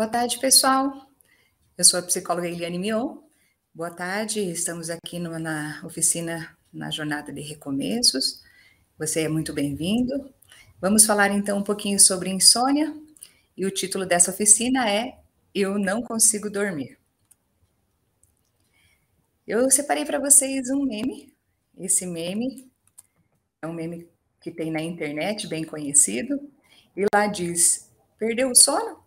Boa tarde, pessoal. Eu sou a psicóloga Eliane Mion. Boa tarde, estamos aqui no, na oficina na Jornada de Recomeços. Você é muito bem-vindo. Vamos falar então um pouquinho sobre insônia e o título dessa oficina é Eu Não Consigo Dormir. Eu separei para vocês um meme. Esse meme é um meme que tem na internet, bem conhecido, e lá diz: Perdeu o sono?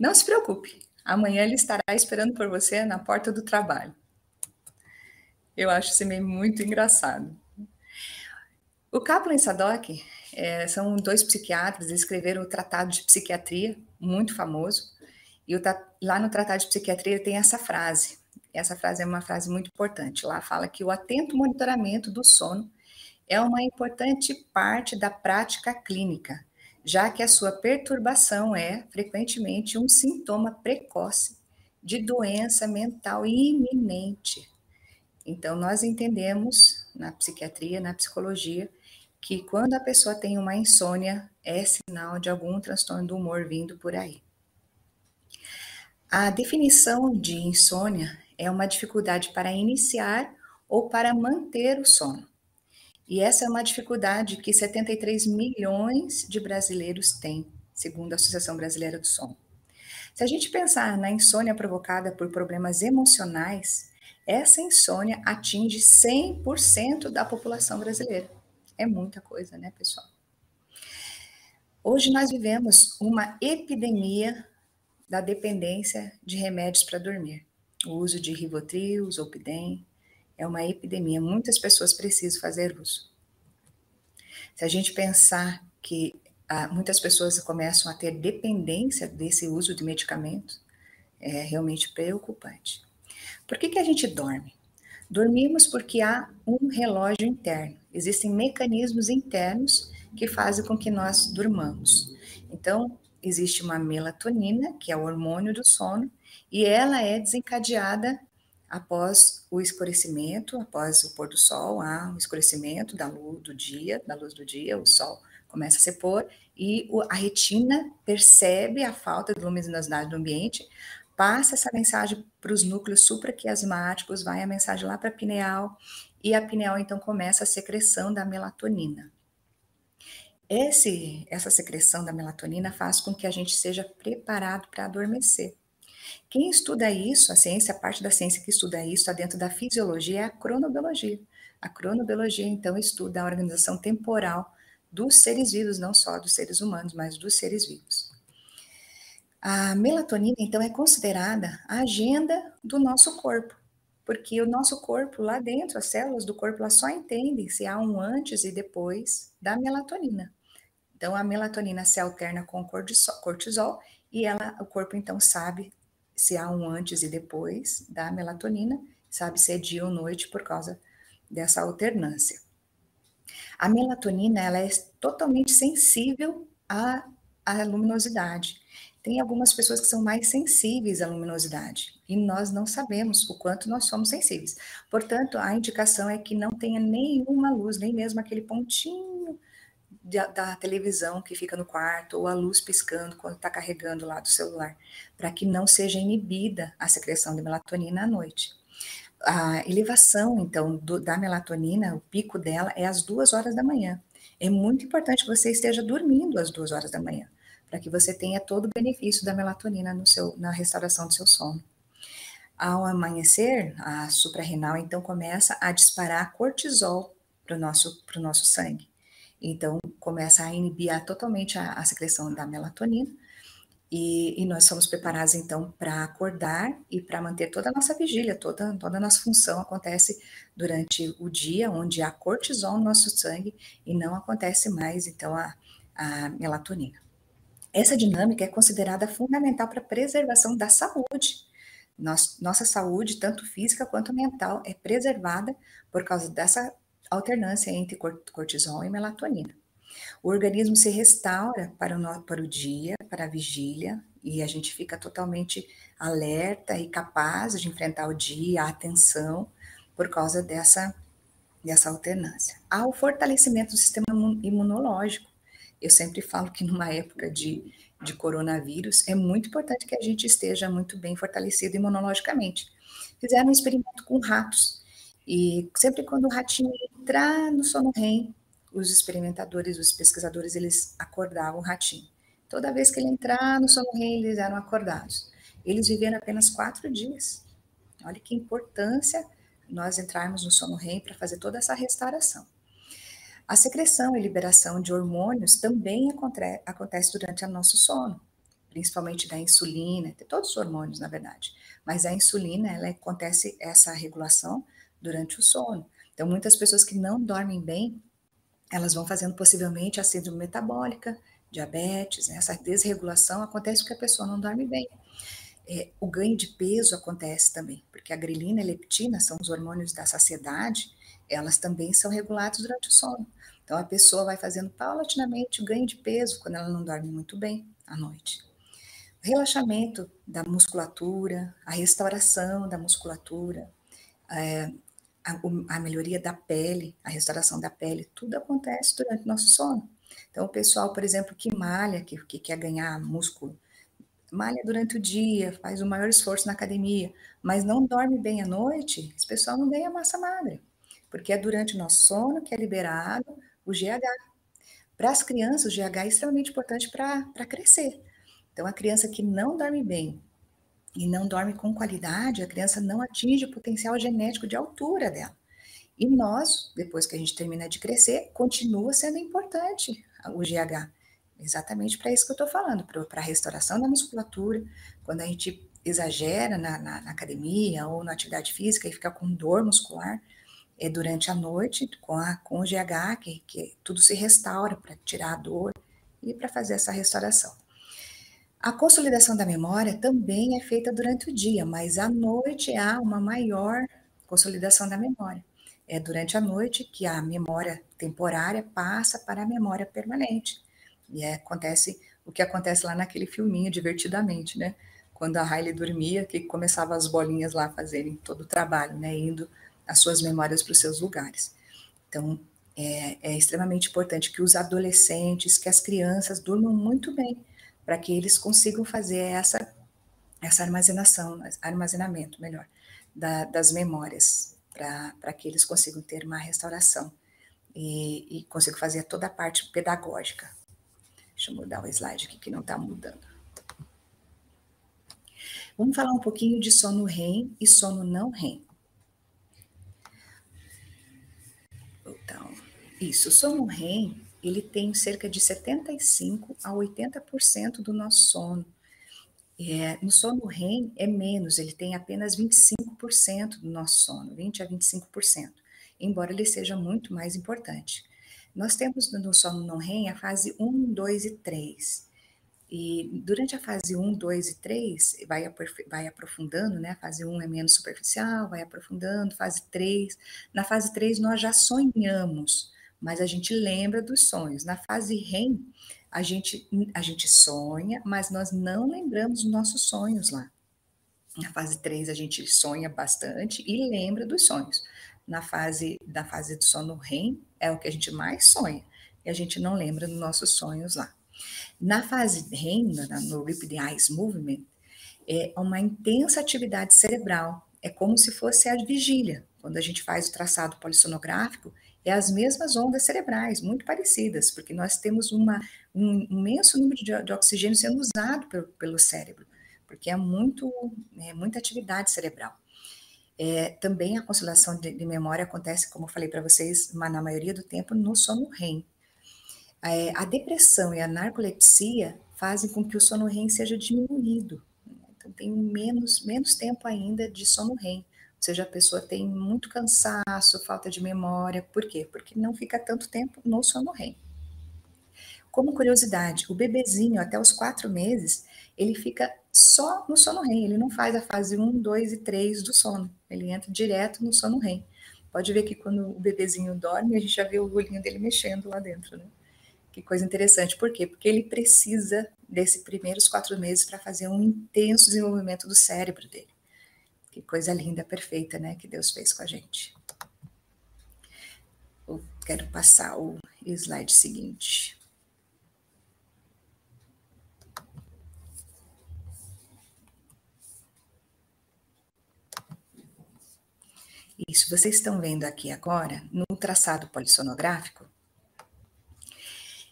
Não se preocupe, amanhã ele estará esperando por você na porta do trabalho. Eu acho esse meme muito engraçado. O Kaplan e Sadok é, são dois psiquiatras, escreveram o Tratado de Psiquiatria, muito famoso, e o, lá no Tratado de Psiquiatria tem essa frase. Essa frase é uma frase muito importante. Lá fala que o atento monitoramento do sono é uma importante parte da prática clínica, já que a sua perturbação é frequentemente um sintoma precoce de doença mental iminente. Então, nós entendemos na psiquiatria, na psicologia, que quando a pessoa tem uma insônia, é sinal de algum transtorno do humor vindo por aí. A definição de insônia é uma dificuldade para iniciar ou para manter o sono. E essa é uma dificuldade que 73 milhões de brasileiros têm, segundo a Associação Brasileira do Sono. Se a gente pensar na insônia provocada por problemas emocionais, essa insônia atinge 100% da população brasileira. É muita coisa, né, pessoal? Hoje nós vivemos uma epidemia da dependência de remédios para dormir. O uso de Rivotril, Zolpidem, é uma epidemia, muitas pessoas precisam fazer uso. Se a gente pensar que ah, muitas pessoas começam a ter dependência desse uso de medicamentos, é realmente preocupante. Por que, que a gente dorme? Dormimos porque há um relógio interno, existem mecanismos internos que fazem com que nós durmamos. Então, existe uma melatonina, que é o hormônio do sono, e ela é desencadeada após o escurecimento, após o pôr do sol, há um escurecimento da luz do dia, da luz do dia, o sol começa a se pôr e a retina percebe a falta de luminosidade do ambiente, passa essa mensagem para os núcleos supraquiasmáticos, vai a mensagem lá para a pineal e a pineal então começa a secreção da melatonina. Esse, essa secreção da melatonina faz com que a gente seja preparado para adormecer. Quem estuda isso, a ciência, a parte da ciência que estuda isso, está dentro da fisiologia, é a cronobiologia. A cronobiologia, então, estuda a organização temporal dos seres vivos, não só dos seres humanos, mas dos seres vivos. A melatonina, então, é considerada a agenda do nosso corpo, porque o nosso corpo, lá dentro, as células do corpo, elas só entendem se há um antes e depois da melatonina. Então, a melatonina se alterna com o cortisol e ela, o corpo, então, sabe se há um antes e depois da melatonina, sabe se é dia ou noite por causa dessa alternância. A melatonina ela é totalmente sensível à, à luminosidade. Tem algumas pessoas que são mais sensíveis à luminosidade e nós não sabemos o quanto nós somos sensíveis. Portanto, a indicação é que não tenha nenhuma luz, nem mesmo aquele pontinho da, da, televisão que fica no quarto, ou a luz piscando quando está carregando lá do celular, para que não seja inibida a secreção de melatonina à noite. A elevação, então, do, da melatonina, o pico dela é às duas horas da manhã. É muito importante que você esteja dormindo às duas horas da manhã, para que você tenha todo o benefício da melatonina no seu, na restauração do seu sono. Ao amanhecer, a suprarrenal então começa a disparar cortisol para o nosso, nosso sangue. Então, começa a inibir totalmente a, a secreção da melatonina. E, e, nós somos preparados, então, para acordar e para manter toda a nossa vigília, toda, toda a nossa função acontece durante o dia, onde há cortisol no nosso sangue e não acontece mais, então, a, a melatonina. Essa dinâmica é considerada fundamental para a preservação da saúde. nossa saúde, tanto física quanto mental, é preservada por causa dessa alternância entre cortisol e melatonina. O organismo se restaura para o, para o dia, para a vigília, e a gente fica totalmente alerta e capaz de enfrentar o dia, a atenção, por causa dessa, dessa alternância. Há o fortalecimento do sistema imunológico. Eu sempre falo que numa época de, de coronavírus, é muito importante que a gente esteja muito bem fortalecido imunologicamente. Fizeram um experimento com ratos, e sempre quando o ratinho entrar no sono REM, os experimentadores, os pesquisadores, eles acordavam o ratinho. Toda vez que ele entrar no sono REM, eles eram acordados. Eles viveram apenas quatro dias. Olha que importância nós entrarmos no sono REM para fazer toda essa restauração. A secreção e liberação de hormônios também acontece durante o nosso sono, principalmente da insulina, de todos os hormônios, na verdade. Mas a insulina, ela acontece essa regulação durante o sono. Então, muitas pessoas que não dormem bem, elas vão fazendo possivelmente a síndrome metabólica, diabetes, né? essa desregulação acontece porque a pessoa não dorme bem. É, o ganho de peso acontece também, porque a grelina e a leptina são os hormônios da saciedade, elas também são reguladas durante o sono. Então a pessoa vai fazendo paulatinamente o ganho de peso quando ela não dorme muito bem à noite. O relaxamento da musculatura, a restauração da musculatura, é, a, a, melhoria da pele, a restauração da pele, tudo acontece durante o nosso sono. Então, o pessoal, por exemplo, que malha, que, que quer ganhar músculo, malha durante o dia, faz o maior esforço na academia, mas não dorme bem à noite, esse pessoal não ganha massa magra, porque é durante o nosso sono que é liberado o GH. Para as crianças, o GH é extremamente importante para crescer. Então, a criança que não dorme bem e não dorme com qualidade, a criança não atinge o potencial genético de altura dela. E nós, depois que a gente termina de crescer, continua sendo importante o GH. Exatamente para isso que eu estou falando, para a restauração da musculatura, quando a gente exagera na, na, na, academia ou na atividade física e fica com dor muscular, é durante a noite, com, a, com o GH, que, que tudo se restaura para tirar a dor e para fazer essa restauração. A consolidação da memória também é feita durante o dia, mas à noite há uma maior consolidação da memória. É durante a noite que a memória temporária passa para a memória permanente. E é, acontece o que acontece lá naquele filminho Divertidamente, né? Quando a Riley dormia, que começava as bolinhas lá fazerem todo o trabalho, né? Indo as suas memórias para os seus lugares. Então, é, é extremamente importante que os adolescentes, que as crianças durmam muito bem, para que eles consigam fazer essa, essa armazenação, armazenamento, melhor, da, das memórias, para que eles consigam ter uma restauração e, e consigam fazer toda a parte pedagógica. Deixa eu mudar o slide aqui que não está mudando. Vamos falar um pouquinho de sono REM e sono não REM. Então, isso, sono REM, ele tem cerca de 75 a 80% do nosso sono. É, no sono REM é menos, ele tem apenas 25% do nosso sono, 20 a 25%, embora ele seja muito mais importante. Nós temos no sono não REM a fase 1, 2 e 3. E durante a fase 1, 2 e 3, vai, vai aprofundando, né? A fase 1 é menos superficial, vai aprofundando, fase 3. Na fase 3, nós já sonhamos, mas a gente lembra dos sonhos. Na fase REM, a gente, a gente sonha, mas nós não lembramos dos nossos sonhos lá. Na fase 3, a gente sonha bastante e lembra dos sonhos. Na fase, na fase do sono REM, é o que a gente mais sonha, e a gente não lembra dos nossos sonhos lá. Na fase REM, no Rapid Eyes Movement, é uma intensa atividade cerebral. É como se fosse a vigília. Quando a gente faz o traçado polissonográfico, é as mesmas ondas cerebrais, muito parecidas, porque nós temos uma, um imenso número de, de oxigênio sendo usado pelo, pelo cérebro, porque é muito, é muita atividade cerebral. É, também a conciliação de, de, memória acontece, como eu falei para vocês, na maioria do tempo no sono REM. É, a depressão e a narcolepsia fazem com que o sono REM seja diminuído. Né? Então, tem menos, menos tempo ainda de sono REM. Ou seja, a pessoa tem muito cansaço, falta de memória. Por quê? Porque não fica tanto tempo no sono REM. Como curiosidade, o bebezinho, até os quatro meses, ele fica só no sono REM. Ele não faz a fase 1, 2 e 3 do sono. Ele entra direto no sono REM. Pode ver que quando o bebezinho dorme, a gente já vê o olhinho dele mexendo lá dentro, né? Que coisa interessante. Por quê? Porque ele precisa desses primeiros quatro meses para fazer um intenso desenvolvimento do cérebro dele. Que coisa linda, perfeita, né? Que Deus fez com a gente. Eu quero passar o slide seguinte. Isso, vocês estão vendo aqui agora, no traçado polissonográfico,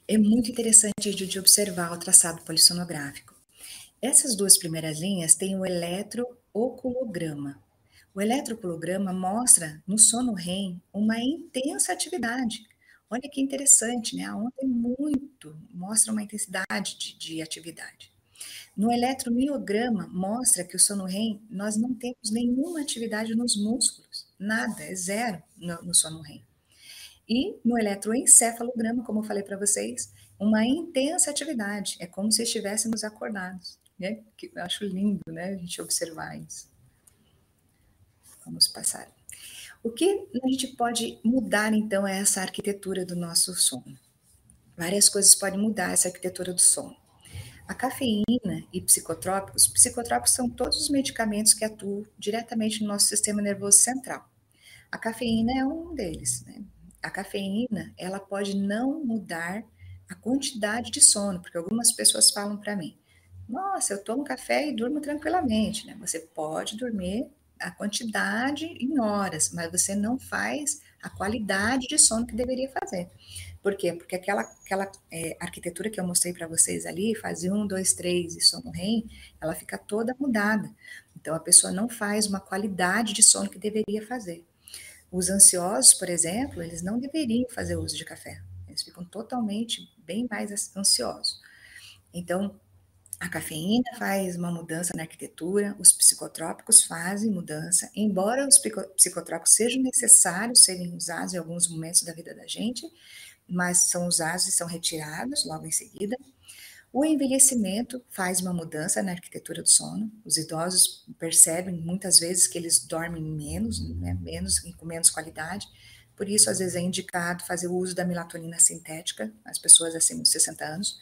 é muito interessante de observar o traçado polissonográfico. Essas duas primeiras linhas têm o eletro eletrooculograma. O eletrooculograma mostra no sono REM uma intensa atividade. Olha que interessante, né? A onda é muito, mostra uma intensidade de, de atividade. No eletromiograma, mostra que o sono REM, nós não temos nenhuma atividade nos músculos, nada, é zero no, no sono REM. E no eletroencefalograma, como eu falei para vocês, uma intensa atividade, é como se estivéssemos acordados. Né? Que eu acho lindo né, a gente observar isso. Vamos passar. O que a gente pode mudar, então, é essa arquitetura do nosso sono? Várias coisas podem mudar essa arquitetura do sono. A cafeína e psicotrópicos, psicotrópicos são todos os medicamentos que atuam diretamente no nosso sistema nervoso central. A cafeína é um deles. Né? A cafeína, ela pode não mudar a quantidade de sono, porque algumas pessoas falam para mim, nossa, eu tomo café e durmo tranquilamente, né? Você pode dormir a quantidade em horas, mas você não faz a qualidade de sono que deveria fazer. Por quê? Porque aquela, aquela é, arquitetura que eu mostrei para vocês ali, fase 1, 2, 3 e sono REM, ela fica toda mudada. Então, a pessoa não faz uma qualidade de sono que deveria fazer. Os ansiosos, por exemplo, eles não deveriam fazer uso de café. Eles ficam totalmente bem mais ansiosos. Então, a cafeína faz uma mudança na arquitetura, os psicotrópicos fazem mudança, embora os psicotrópicos sejam necessários serem usados em alguns momentos da vida da gente, mas são usados e são retirados logo em seguida. O envelhecimento faz uma mudança na arquitetura do sono. Os idosos percebem muitas vezes que eles dormem menos, né, menos com menos qualidade. Por isso, às vezes é indicado fazer o uso da melatonina sintética, as pessoas acima de 60 anos,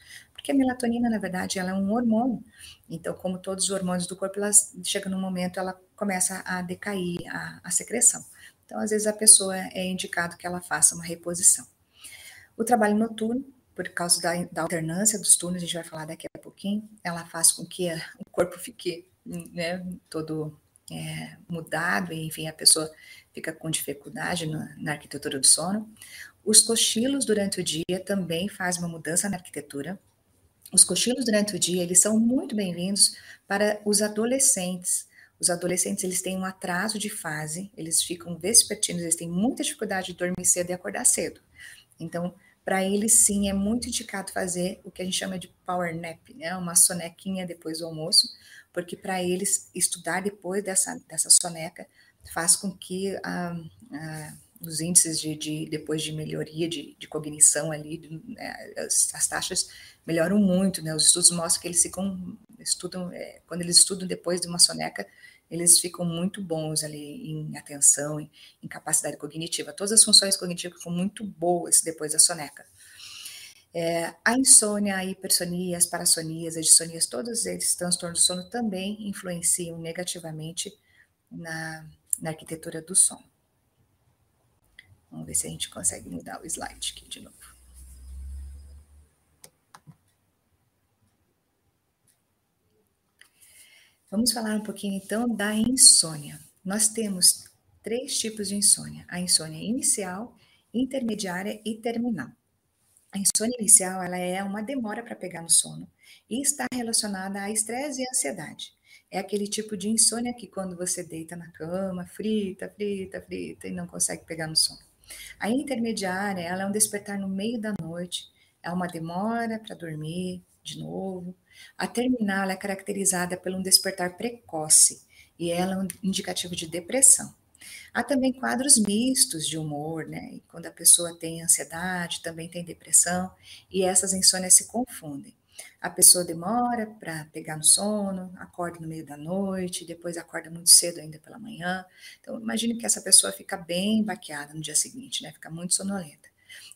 porque a melatonina, na verdade, ela é um hormônio. Então, como todos os hormônios do corpo, ela chega num momento, ela começa a decair a, a secreção. Então, às vezes a pessoa é indicado que ela faça uma reposição. O trabalho noturno, por causa da, da alternância dos turnos, a gente vai falar daqui a pouquinho, ela faz com que o corpo fique né, todo é, mudado, e, enfim, a pessoa fica com dificuldade na, na, arquitetura do sono. Os cochilos durante o dia também fazem uma mudança na arquitetura. Os cochilos durante o dia, eles são muito bem-vindos para os adolescentes. Os adolescentes, eles têm um atraso de fase, eles ficam vespertinos, eles têm muita dificuldade de dormir cedo e acordar cedo. Então, para eles sim é muito indicado fazer o que a gente chama de power nap, né? Uma sonequinha depois do almoço, porque para eles estudar depois dessa, dessa soneca faz com que ah, os índices de, de, depois de melhoria de, de cognição ali, né, as, as, taxas melhoram muito, né? Os estudos mostram que eles ficam estudam é, quando eles estudam depois de uma soneca eles ficam muito bons ali em atenção, em, em capacidade cognitiva. Todas as funções cognitivas ficam muito boas depois da soneca. É, a insônia, a hipersonia, as parassonias, as dissonias, todos esses transtornos do sono também influenciam negativamente na, na arquitetura do sono. Vamos ver se a gente consegue mudar o slide aqui de novo. Vamos falar um pouquinho então da insônia. Nós temos três tipos de insônia: a insônia inicial, intermediária e terminal. A insônia inicial ela é uma demora para pegar no sono e está relacionada a estresse e ansiedade. É aquele tipo de insônia que quando você deita na cama, frita, frita, frita e não consegue pegar no sono. A intermediária ela é um despertar no meio da noite, é uma demora para dormir de novo, a terminal é caracterizada por um despertar precoce e ela é um indicativo de depressão. Há também quadros mistos de humor, né? Quando a pessoa tem ansiedade, também tem depressão, e essas insônias se confundem. A pessoa demora para pegar no sono, acorda no meio da noite, depois acorda muito cedo ainda pela manhã. Então, imagine que essa pessoa fica bem baqueada no dia seguinte, né? Fica muito sonolenta.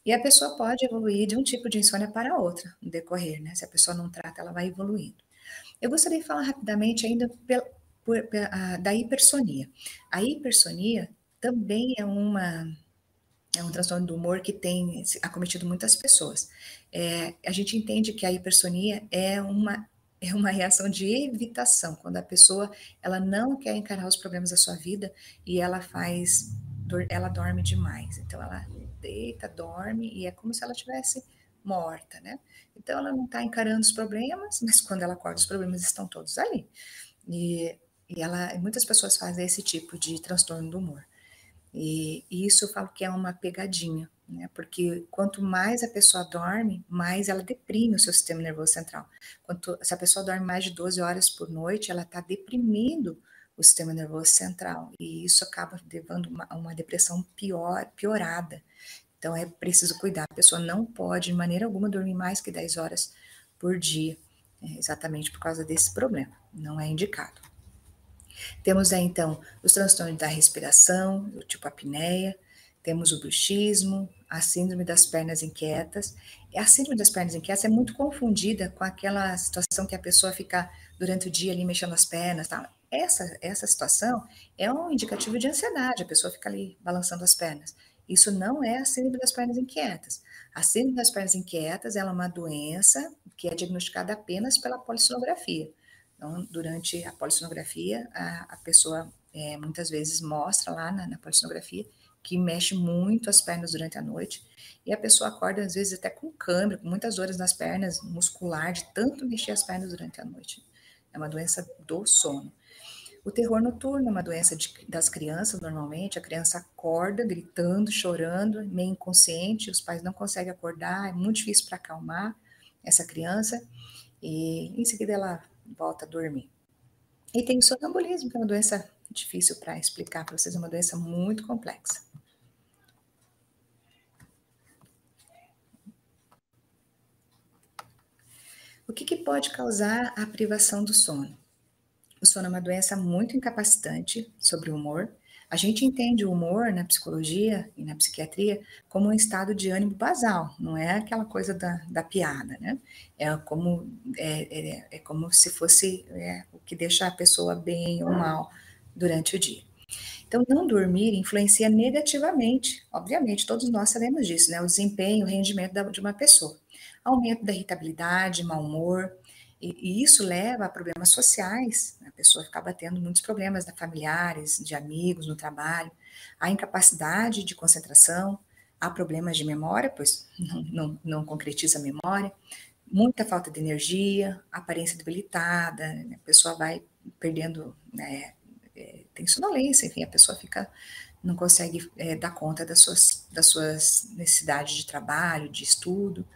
E a pessoa pode evoluir de um tipo de insônia para outra no decorrer, né? Se a pessoa não trata, ela vai evoluindo. Eu gostaria de falar rapidamente ainda por, por, a, da hipersonia. A hipersonia também é uma é um transtorno do humor que tem acometido muitas pessoas. É, a gente entende que a hipersonia é uma é uma reação de evitação, quando a pessoa ela não quer encarar os problemas da sua vida e ela faz ela dorme demais. Então ela deita, dorme e é como se ela tivesse morta, né? Então ela não está encarando os problemas, mas quando ela acorda os problemas estão todos ali. E, e ela, muitas pessoas fazem esse tipo de transtorno do humor. E, e isso eu falo que é uma pegadinha, né? Porque quanto mais a pessoa dorme, mais ela deprime o seu sistema nervoso central. Quanto, se a pessoa dorme mais de 12 horas por noite, ela está deprimindo o sistema nervoso central. E isso acaba levando uma, uma depressão pior, piorada. Então é preciso cuidar. A pessoa não pode, de maneira alguma, dormir mais que 10 horas por dia, é, exatamente por causa desse problema. Não é indicado. Temos aí, então, os transtornos da respiração, do tipo apneia, temos o bruxismo, a síndrome das pernas inquietas. E a síndrome das pernas inquietas é muito confundida com aquela situação que a pessoa fica durante o dia ali mexendo as pernas. Tá? Essa, essa situação é um indicativo de ansiedade, a pessoa fica ali balançando as pernas. Isso não é a síndrome das pernas inquietas. A síndrome das pernas inquietas é uma doença que é diagnosticada apenas pela polissonografia. Então, durante a polissonografia, a, a pessoa é, muitas vezes mostra lá na, na polissonografia que mexe muito as pernas durante a noite e a pessoa acorda às vezes até com câimbra, com muitas dores nas pernas, muscular, de tanto mexer as pernas durante a noite. É uma doença do sono. O terror noturno é uma doença de, das crianças, normalmente. A criança acorda gritando, chorando, meio inconsciente, os pais não conseguem acordar, é muito difícil para acalmar essa criança. E em seguida ela volta a dormir. E tem o sonambulismo, que é uma doença difícil para explicar para vocês, é uma doença muito complexa. O que, que pode causar a privação do sono? O sono é uma doença muito incapacitante sobre o humor, a gente entende o humor na psicologia e na psiquiatria como um estado de ânimo basal, não é aquela coisa da, da piada, né? É como, é, é, é como se fosse é, o que deixa a pessoa bem ou mal durante o dia. Então, não dormir influencia negativamente, obviamente, todos nós sabemos disso, né? O desempenho, o rendimento da, de uma pessoa. Aumento da irritabilidade, mau humor, e, e, isso leva a problemas sociais, né? a pessoa acaba tendo muitos problemas né, familiares, de amigos, no trabalho, a incapacidade de concentração, há problemas de memória, pois não, não, não concretiza a memória, muita falta de energia, aparência debilitada, né? a pessoa vai perdendo, né, é, tem sonolência, enfim, a pessoa fica, não consegue é, dar conta das suas, das suas necessidades de trabalho, de estudo,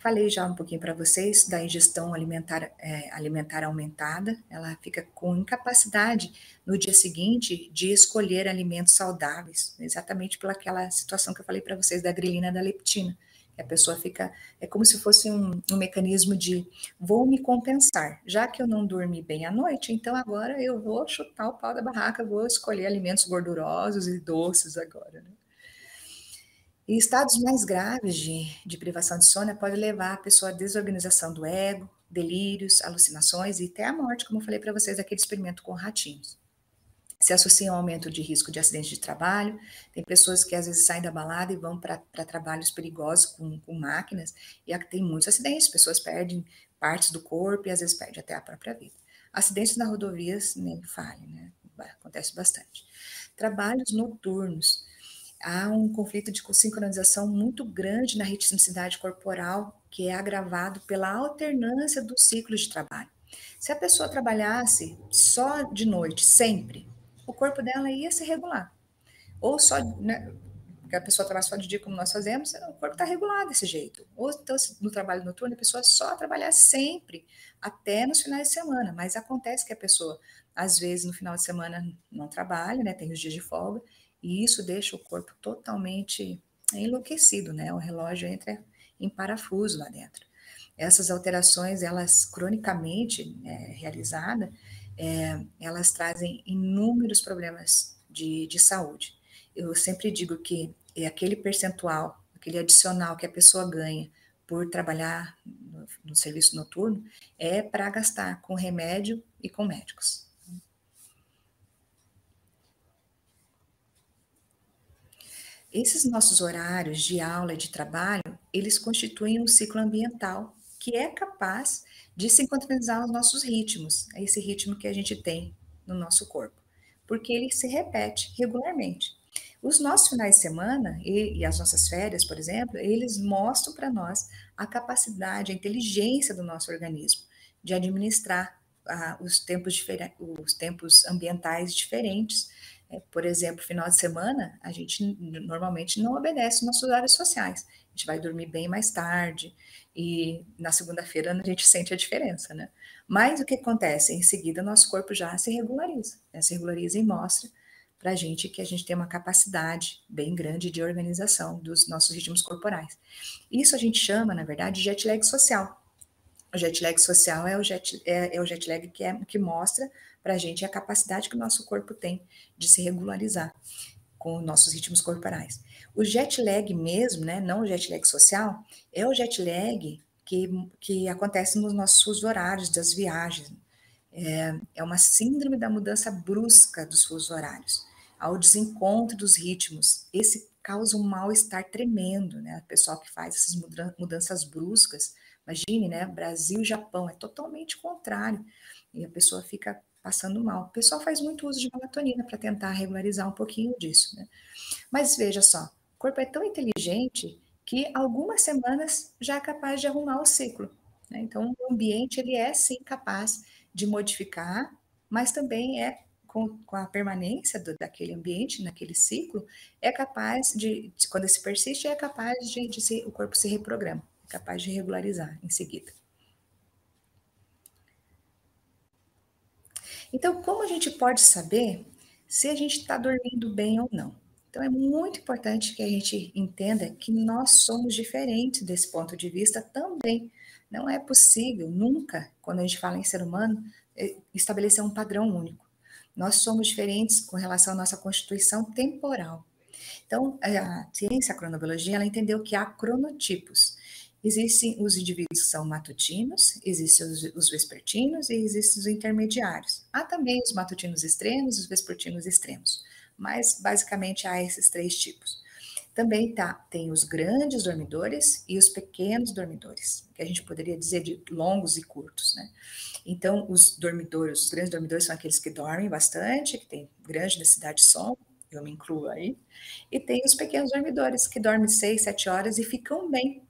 Falei já um pouquinho para vocês da ingestão alimentar, é, alimentar aumentada, ela fica com incapacidade no dia seguinte de escolher alimentos saudáveis, exatamente pelaquela situação que eu falei para vocês da grelina da leptina. A pessoa fica, é como se fosse um, um mecanismo de vou me compensar, já que eu não dormi bem à noite, então agora eu vou chutar o pau da barraca, vou escolher alimentos gordurosos e doces agora. Né? E estados mais graves de, de privação de sono pode levar a pessoa à desorganização do ego, delírios, alucinações e até a morte, como eu falei para vocês daquele experimento com ratinhos. Se associa ao aumento de risco de acidente de trabalho. Tem pessoas que às vezes saem da balada e vão para trabalhos perigosos com, com máquinas, e tem muitos acidentes, pessoas perdem partes do corpo e às vezes perdem até a própria vida. Acidentes na rodovias nem fale, né? Acontece bastante. Trabalhos noturnos há um conflito de sincronização muito grande na ritmicidade corporal, que é agravado pela alternância dos ciclos de trabalho. Se a pessoa trabalhasse só de noite, sempre, o corpo dela ia se regular. Ou só, né, que a pessoa trabalha só de dia, como nós fazemos, o corpo está regulado desse jeito. Ou então, no trabalho noturno, a pessoa só trabalhar sempre, até nos finais de semana. Mas acontece que a pessoa, às vezes, no final de semana não trabalha, né, tem os dias de folga, e isso deixa o corpo totalmente enlouquecido, né? O relógio entra em parafuso lá dentro. Essas alterações, elas cronicamente é, realizadas, é, elas trazem inúmeros problemas de, de saúde. Eu sempre digo que é aquele percentual, aquele adicional que a pessoa ganha por trabalhar no, no serviço noturno, é para gastar com remédio e com médicos. Esses nossos horários de aula e de trabalho, eles constituem um ciclo ambiental que é capaz de sincronizar os nossos ritmos, é esse ritmo que a gente tem no nosso corpo, porque ele se repete regularmente. Os nossos finais de semana e, e as nossas férias, por exemplo, eles mostram para nós a capacidade, a inteligência do nosso organismo de administrar ah, os, tempos os tempos ambientais diferentes. É, por exemplo, final de semana, a gente normalmente não obedece nossos horários sociais. A gente vai dormir bem mais tarde e na segunda-feira a gente sente a diferença, né? Mas o que acontece? Em seguida, nosso corpo já se regulariza, né? se regulariza e mostra para a gente que a gente tem uma capacidade bem grande de organização dos nossos ritmos corporais. Isso a gente chama, na verdade, de jet lag social. O jet lag social é o jet, é, é o jet lag que, é, que mostra para a gente a capacidade que o nosso corpo tem de se regularizar com nossos ritmos corporais. O jet lag mesmo, né, não o jet lag social, é o jet lag que, que acontece nos nossos horários das viagens. É, é uma síndrome da mudança brusca dos fusos horários ao desencontro dos ritmos. Esse causa um mal-estar tremendo, né? O pessoal que faz essas mudanças bruscas, imagine, né? Brasil e Japão é totalmente contrário. E a pessoa fica passando mal. O pessoal faz muito uso de melatonina para tentar regularizar um pouquinho disso, né? Mas veja só, o corpo é tão inteligente que algumas semanas já é capaz de arrumar o ciclo. Né? Então, o ambiente ele é sim capaz de modificar, mas também é com, com a permanência do, daquele ambiente, naquele ciclo, é capaz de, quando se persiste, é capaz de, de se, o corpo se reprograma, é capaz de regularizar em seguida. Então, como a gente pode saber se a gente está dormindo bem ou não? Então, é muito importante que a gente entenda que nós somos diferentes desse ponto de vista também. Não é possível, nunca, quando a gente fala em ser humano, eh, estabelecer um padrão único. Nós somos diferentes com relação à nossa constituição temporal. Então, a ciência, a cronobiologia, ela entendeu que há cronotipos. Existem os indivíduos que são matutinos, existem os, os vespertinos e existem os intermediários. Há também os matutinos extremos e os vespertinos extremos, mas basicamente há esses três tipos. Também tá, tem os grandes dormidores e os pequenos dormidores, que a gente poderia dizer de longos e curtos, né? Então, os dormidores, os grandes dormidores são aqueles que dormem bastante, que têm grande necessidade de sono, eu me incluo aí, e tem os pequenos dormidores, que dormem seis, sete horas e ficam bem.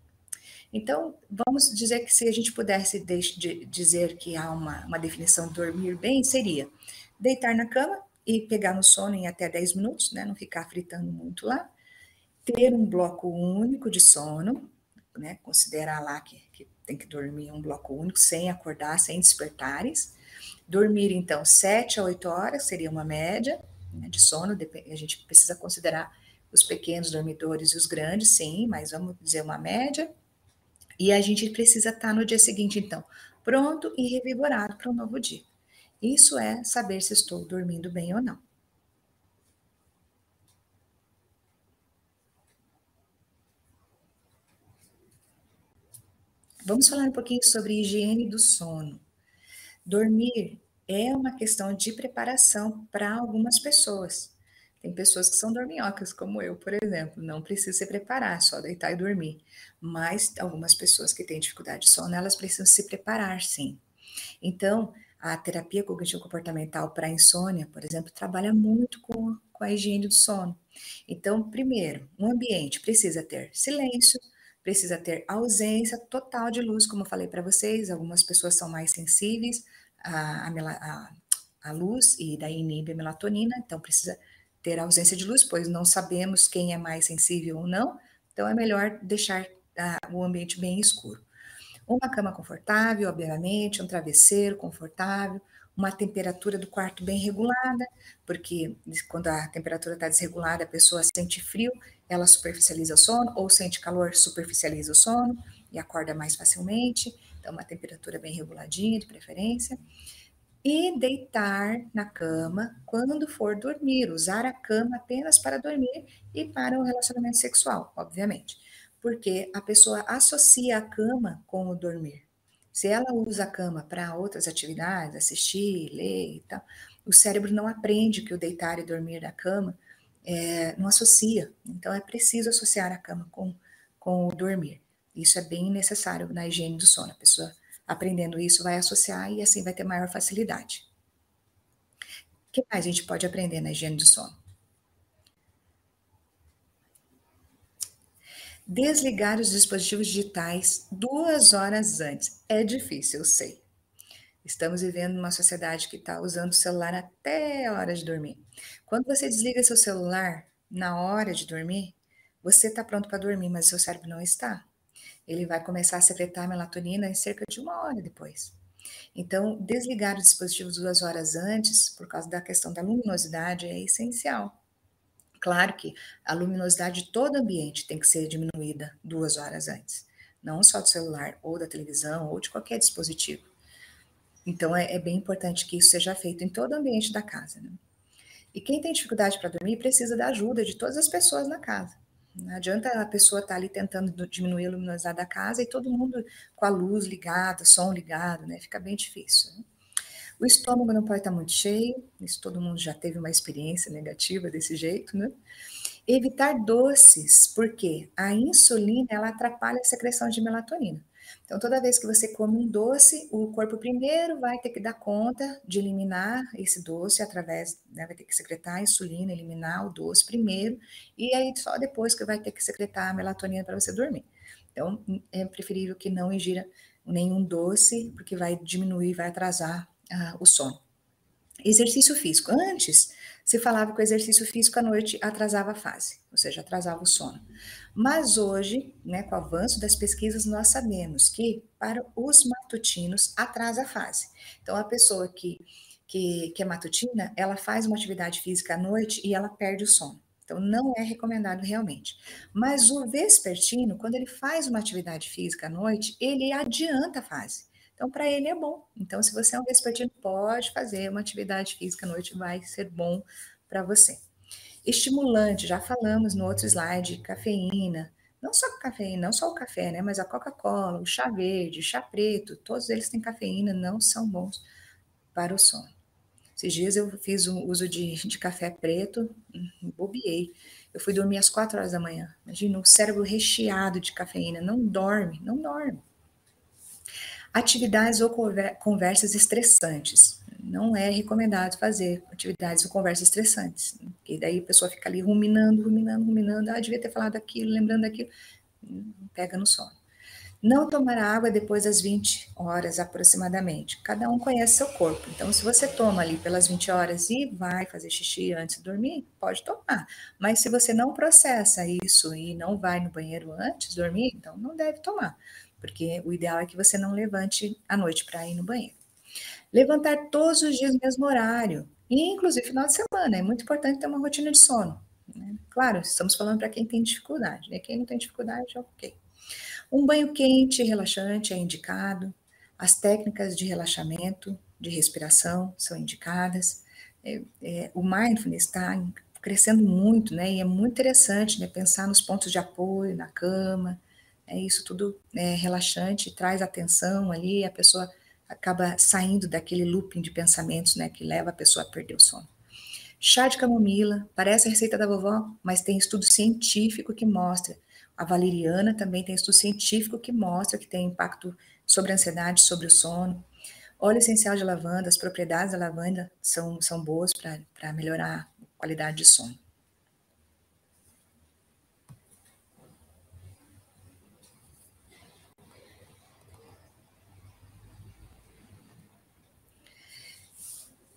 Então, vamos dizer que se a gente pudesse de dizer que há uma, uma definição de dormir bem, seria deitar na cama e pegar no sono em até 10 minutos, né, não ficar fritando muito lá, ter um bloco único de sono, né, considerar lá que, que tem que dormir um bloco único, sem acordar, sem despertares. Dormir, então, 7 a 8 horas seria uma média né, de sono, a gente precisa considerar os pequenos dormidores e os grandes, sim, mas vamos dizer uma média. E a gente precisa estar no dia seguinte, então, pronto e revigorado para um novo dia. Isso é saber se estou dormindo bem ou não. Vamos falar um pouquinho sobre higiene do sono. Dormir é uma questão de preparação para algumas pessoas. Tem pessoas que são dorminhocas, como eu, por exemplo, não precisa se preparar, só deitar e dormir. Mas algumas pessoas que têm dificuldade de sono, elas precisam se preparar, sim. Então, a terapia cognitivo-comportamental para insônia, por exemplo, trabalha muito com, com a higiene do sono. Então, primeiro, um ambiente precisa ter silêncio, precisa ter ausência total de luz, como eu falei para vocês, algumas pessoas são mais sensíveis à, à, à, luz e daí inibe a melatonina, então precisa ter ausência de luz, pois não sabemos quem é mais sensível ou não, então é melhor deixar uh, o ambiente bem escuro. Uma cama confortável, obviamente, um travesseiro confortável, uma temperatura do quarto bem regulada, porque quando a temperatura está desregulada, a pessoa sente frio, ela superficializa o sono, ou sente calor, superficializa o sono e acorda mais facilmente. Então, uma temperatura bem reguladinha, de preferência. E deitar na cama quando for dormir, usar a cama apenas para dormir e para o relacionamento sexual, obviamente. Porque a pessoa associa a cama com o dormir. Se ela usa a cama para outras atividades, assistir, ler e tal, o cérebro não aprende que o deitar e dormir na cama é, não associa. Então é preciso associar a cama com, com o dormir. Isso é bem necessário na higiene do sono. A pessoa aprendendo isso vai associar e assim vai ter maior facilidade. O que mais a gente pode aprender na higiene do sono? Desligar os dispositivos digitais duas horas antes. É difícil, eu sei. Estamos vivendo uma sociedade que está usando o celular até a hora de dormir. Quando você desliga seu celular na hora de dormir, você está pronto para dormir, mas seu cérebro não está. Ele vai começar a secretar melatonina em cerca de uma hora depois. Então, desligar o dispositivo duas horas antes, por causa da questão da luminosidade, é essencial. Claro que a luminosidade de todo ambiente tem que ser diminuída duas horas antes, não só do celular, ou da televisão, ou de qualquer dispositivo. Então, é, é bem importante que isso seja feito em todo ambiente da casa. Né? E quem tem dificuldade para dormir precisa da ajuda de todas as pessoas na casa. Não adianta a pessoa estar tá ali tentando diminuir a luminosidade da casa e todo mundo com a luz ligada, som ligado, né? Fica bem difícil. Né? O estômago não pode estar muito cheio, isso todo mundo já teve uma experiência negativa desse jeito, né? Evitar doces, porque a insulina ela atrapalha a secreção de melatonina. Então, toda vez que você come um doce, o corpo primeiro vai ter que dar conta de eliminar esse doce através, né, vai ter que secretar a insulina, eliminar o doce primeiro, e aí só depois que vai ter que secretar a melatonina para você dormir. Então, é preferível que não ingira nenhum doce, porque vai diminuir, vai atrasar uh, o sono. Exercício físico. Antes, se falava que o exercício físico à noite atrasava a fase, ou seja, atrasava o sono. Mas hoje, né, com o avanço das pesquisas, nós sabemos que para os matutinos atrasa a fase. Então, a pessoa que, que, que é matutina, ela faz uma atividade física à noite e ela perde o sono. Então, não é recomendado realmente. Mas o vespertino, quando ele faz uma atividade física à noite, ele adianta a fase. Então, para ele é bom. Então, se você é um vespertino, pode fazer uma atividade física à noite, vai ser bom para você. Estimulante, já falamos no outro slide, cafeína. Não só cafeína, não só o café, né? Mas a Coca-Cola, o chá verde, o chá preto, todos eles têm cafeína, não são bons para o sono. Esses dias eu fiz o uso de, de café preto, hum, bobiei. Eu fui dormir às quatro horas da manhã. Imagina, o cérebro recheado de cafeína. Não dorme, não dorme. Atividades ou conversas estressantes. Não é recomendado fazer atividades ou conversas estressantes. Porque daí a pessoa fica ali ruminando, ruminando, ruminando. Ah, devia ter falado aquilo, lembrando aquilo. Pega no sono. Não tomar água depois das 20 horas aproximadamente. Cada um conhece seu corpo. Então, se você toma ali pelas 20 horas e vai fazer xixi antes de dormir, pode tomar. Mas se você não processa isso e não vai no banheiro antes de dormir, então não deve tomar porque o ideal é que você não levante à noite para ir no banheiro. Levantar todos os dias no mesmo horário, inclusive final de semana, é muito importante ter uma rotina de sono. Né? Claro, estamos falando para quem tem dificuldade, né? quem não tem dificuldade, ok. Um banho quente e relaxante é indicado, as técnicas de relaxamento, de respiração são indicadas. É, é, o mindfulness está crescendo muito, né? E é muito interessante, né? Pensar nos pontos de apoio na cama, é isso tudo é relaxante, traz atenção ali, a pessoa acaba saindo daquele looping de pensamentos, né, que leva a pessoa a perder o sono. Chá de camomila, parece a receita da vovó, mas tem estudo científico que mostra. A valeriana também tem estudo científico que mostra que tem impacto sobre a ansiedade, sobre o sono. Óleo essencial de lavanda, as propriedades da lavanda são, são boas para melhorar a qualidade de sono.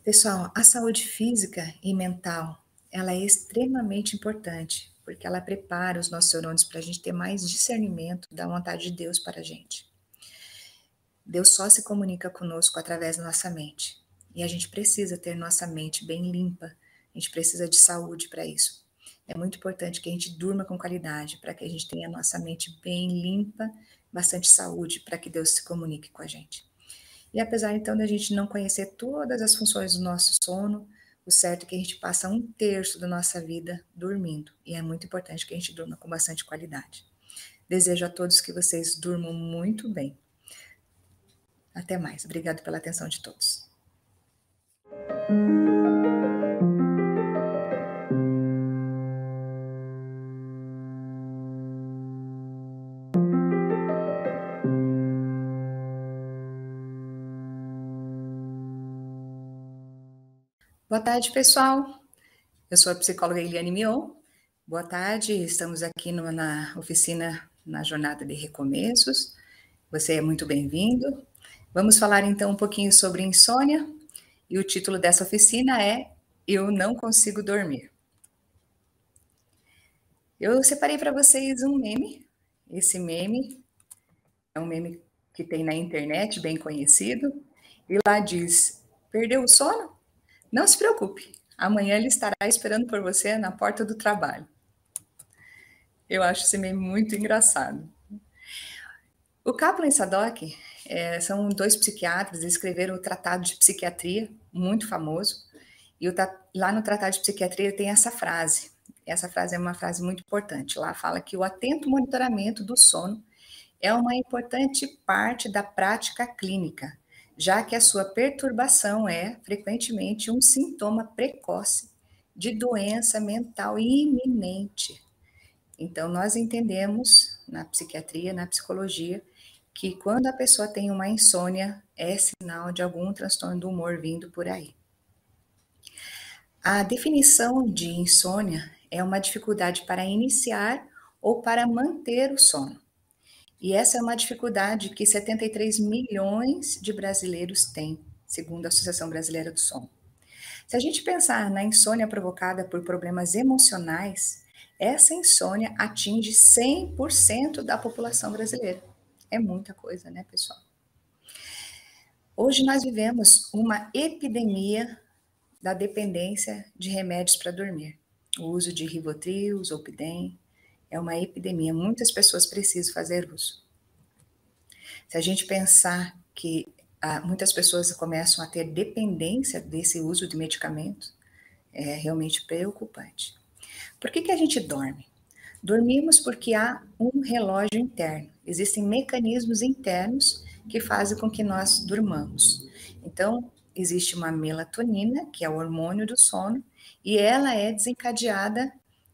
Pessoal, a saúde física e mental, ela é extremamente importante, porque ela prepara os nossos neurônios para a gente ter mais discernimento da vontade de Deus para a gente. Deus só se comunica conosco através da nossa mente. E a gente precisa ter nossa mente bem limpa. A gente precisa de saúde para isso. É muito importante que a gente durma com qualidade, para que a gente tenha a nossa mente bem limpa, bastante saúde, para que Deus se comunique com a gente. E apesar então da gente não conhecer todas as funções do nosso sono, o certo é que a gente passa um terço da nossa vida dormindo. E é muito importante que a gente durma com bastante qualidade. Desejo a todos que vocês durmam muito bem. Até mais. Obrigado pela atenção de todos. Tarde, pessoal. Eu sou a psicóloga Eliane Mion Boa tarde, estamos aqui no, na oficina na Jornada de Recomeços. Você é muito bem-vindo. Vamos falar então um pouquinho sobre insônia e o título dessa oficina é Eu Não Consigo Dormir. Eu separei para vocês um meme. Esse meme é um meme que tem na internet, bem conhecido, e lá diz: Perdeu o sono? Não se preocupe, amanhã ele estará esperando por você na porta do trabalho. Eu acho esse meme muito engraçado. O Kaplan e Sadok é, são dois psiquiatras, eles escreveram o Tratado de Psiquiatria, muito famoso, e o, lá no Tratado de Psiquiatria tem essa frase. Essa frase é uma frase muito importante. Lá fala que o atento monitoramento do sono é uma importante parte da prática clínica, já que a sua perturbação é frequentemente um sintoma precoce de doença mental iminente. Então, nós entendemos na psiquiatria, na psicologia, que quando a pessoa tem uma insônia, é sinal de algum transtorno do humor vindo por aí. A definição de insônia é uma dificuldade para iniciar ou para manter o sono. E essa é uma dificuldade que 73 milhões de brasileiros têm, segundo a Associação Brasileira do Sono. Se a gente pensar na insônia provocada por problemas emocionais, essa insônia atinge 100% da população brasileira. É muita coisa, né, pessoal? Hoje nós vivemos uma epidemia da dependência de remédios para dormir. O uso de Rivotril, Zolpidem, é uma epidemia. Muitas pessoas precisam fazer uso. Se a gente pensar que ah, muitas pessoas começam a ter dependência desse uso de medicamentos, é realmente preocupante. Por que, que a gente dorme? Dormimos porque há um relógio interno. Existem mecanismos internos que fazem com que nós durmamos. Então, existe uma melatonina, que é o hormônio do sono, e ela é desencadeada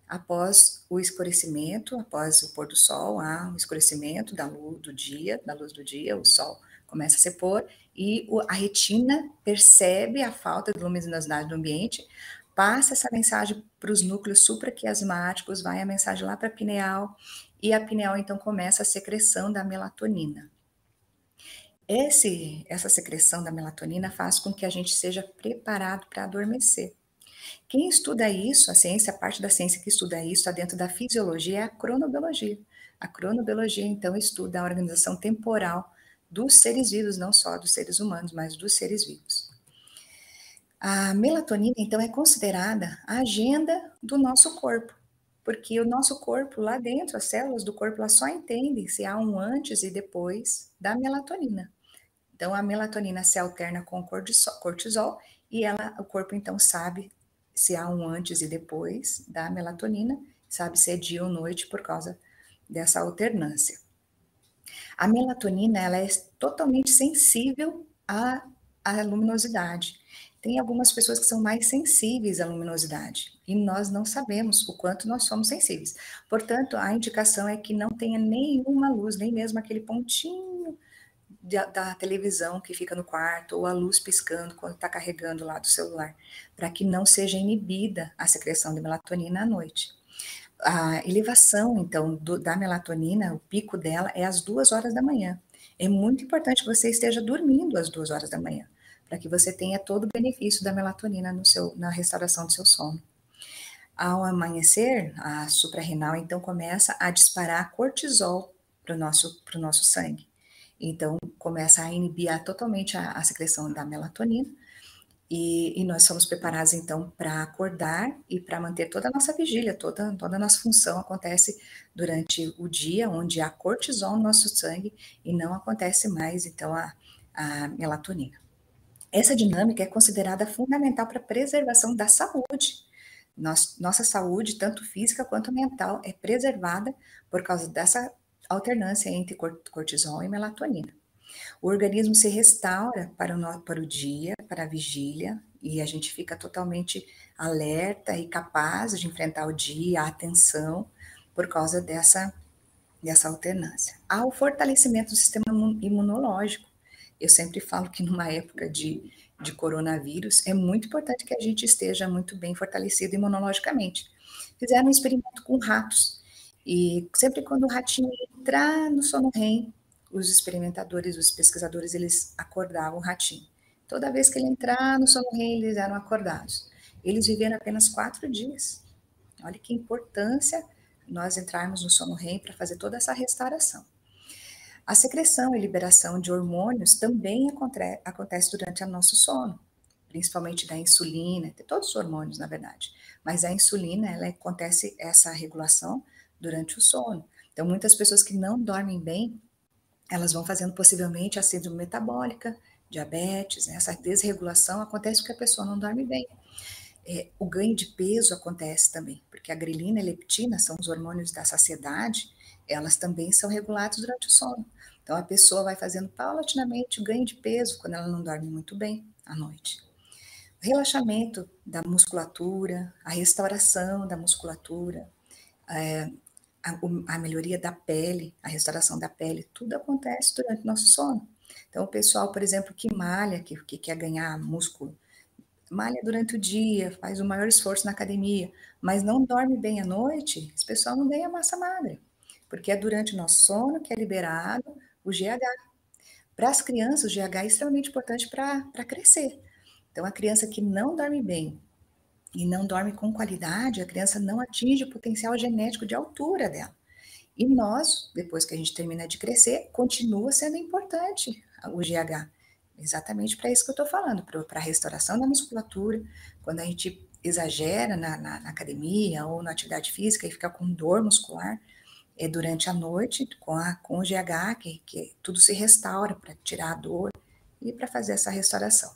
após o escurecimento, após o pôr do sol, há o escurecimento da luz do dia, da luz do dia, o sol começa a se pôr e a retina percebe a falta de luminosidade do ambiente, passa essa mensagem para os núcleos supraquiasmáticos, vai a mensagem lá para a pineal, e a pineal então começa a secreção da melatonina. Esse, essa secreção da melatonina faz com que a gente seja preparado para adormecer. Quem estuda isso, a ciência, a parte da ciência que estuda isso, está dentro da fisiologia, é a cronobiologia. A cronobiologia, então, estuda a organização temporal dos seres vivos, não só dos seres humanos, mas dos seres vivos. A melatonina, então, é considerada a agenda do nosso corpo, porque o nosso corpo, lá dentro, as células do corpo, elas só entendem se há um antes e depois da melatonina. Então, a melatonina se alterna com o cortisol e ela, o corpo, então, sabe se há um antes e depois da melatonina, sabe se é dia ou noite por causa dessa alternância. A melatonina, ela é totalmente sensível à, à luminosidade. Tem algumas pessoas que são mais sensíveis à luminosidade e nós não sabemos o quanto nós somos sensíveis. Portanto, a indicação é que não tenha nenhuma luz, nem mesmo aquele pontinho da, da televisão que fica no quarto ou a luz piscando quando está carregando lá do celular, para que não seja inibida a secreção de melatonina à noite. A elevação, então, do, da melatonina, o pico dela é às duas horas da manhã. É muito importante que você esteja dormindo às duas horas da manhã para que você tenha todo o benefício da melatonina no seu, na restauração do seu sono. Ao amanhecer, a suprarrenal então começa a disparar cortisol para o nosso, nosso sangue. Então, começa a inibir totalmente a, a secreção da melatonina, e, e, nós somos preparados então para acordar e para manter toda a nossa vigília, toda, toda a nossa função acontece durante o dia, onde há cortisol no nosso sangue e não acontece mais então a, a melatonina. Essa dinâmica é considerada fundamental para a preservação da saúde. nossa saúde, tanto física quanto mental, é preservada por causa dessa alternância entre cortisol e melatonina. O organismo se restaura para o, para o dia, para a vigília, e a gente fica totalmente alerta e capaz de enfrentar o dia, a atenção, por causa dessa, dessa alternância. Há o fortalecimento do sistema imunológico, eu sempre falo que numa época de, de coronavírus é muito importante que a gente esteja muito bem fortalecido imunologicamente. fizeram um experimento com ratos. E sempre quando o ratinho entrar no sono REM, os experimentadores, os pesquisadores, eles acordavam o ratinho. Toda vez que ele entrar no sono REM, eles eram acordados. Eles viveram apenas quatro dias. Olha que importância nós entrarmos no sono REM para fazer toda essa restauração. A secreção e liberação de hormônios também acontece durante o nosso sono, principalmente da insulina, de todos os hormônios, na verdade. Mas a insulina, ela acontece essa regulação durante o sono. Então, muitas pessoas que não dormem bem, elas vão fazendo possivelmente a síndrome metabólica, diabetes, né? essa desregulação acontece porque a pessoa não dorme bem. É, o ganho de peso acontece também, porque a grelina e a leptina são os hormônios da saciedade, elas também são reguladas durante o sono. Então a pessoa vai fazendo paulatinamente o ganho de peso quando ela não dorme muito bem à noite. O relaxamento da musculatura, a restauração da musculatura, é, a, a, melhoria da pele, a restauração da pele, tudo acontece durante o nosso sono. Então, o pessoal, por exemplo, que malha, que, que quer ganhar músculo, malha durante o dia, faz o maior esforço na academia, mas não dorme bem à noite, esse pessoal não ganha massa magra, porque é durante o nosso sono que é liberado o GH. Para as crianças, o GH é extremamente importante para crescer. Então, a criança que não dorme bem e não dorme com qualidade, a criança não atinge o potencial genético de altura dela. E nós, depois que a gente termina de crescer, continua sendo importante o GH. Exatamente para isso que eu estou falando, para a restauração da musculatura, quando a gente exagera na, na, na, academia ou na atividade física e fica com dor muscular, é durante a noite, com, a, com o GH, que, que tudo se restaura para tirar a dor e para fazer essa restauração.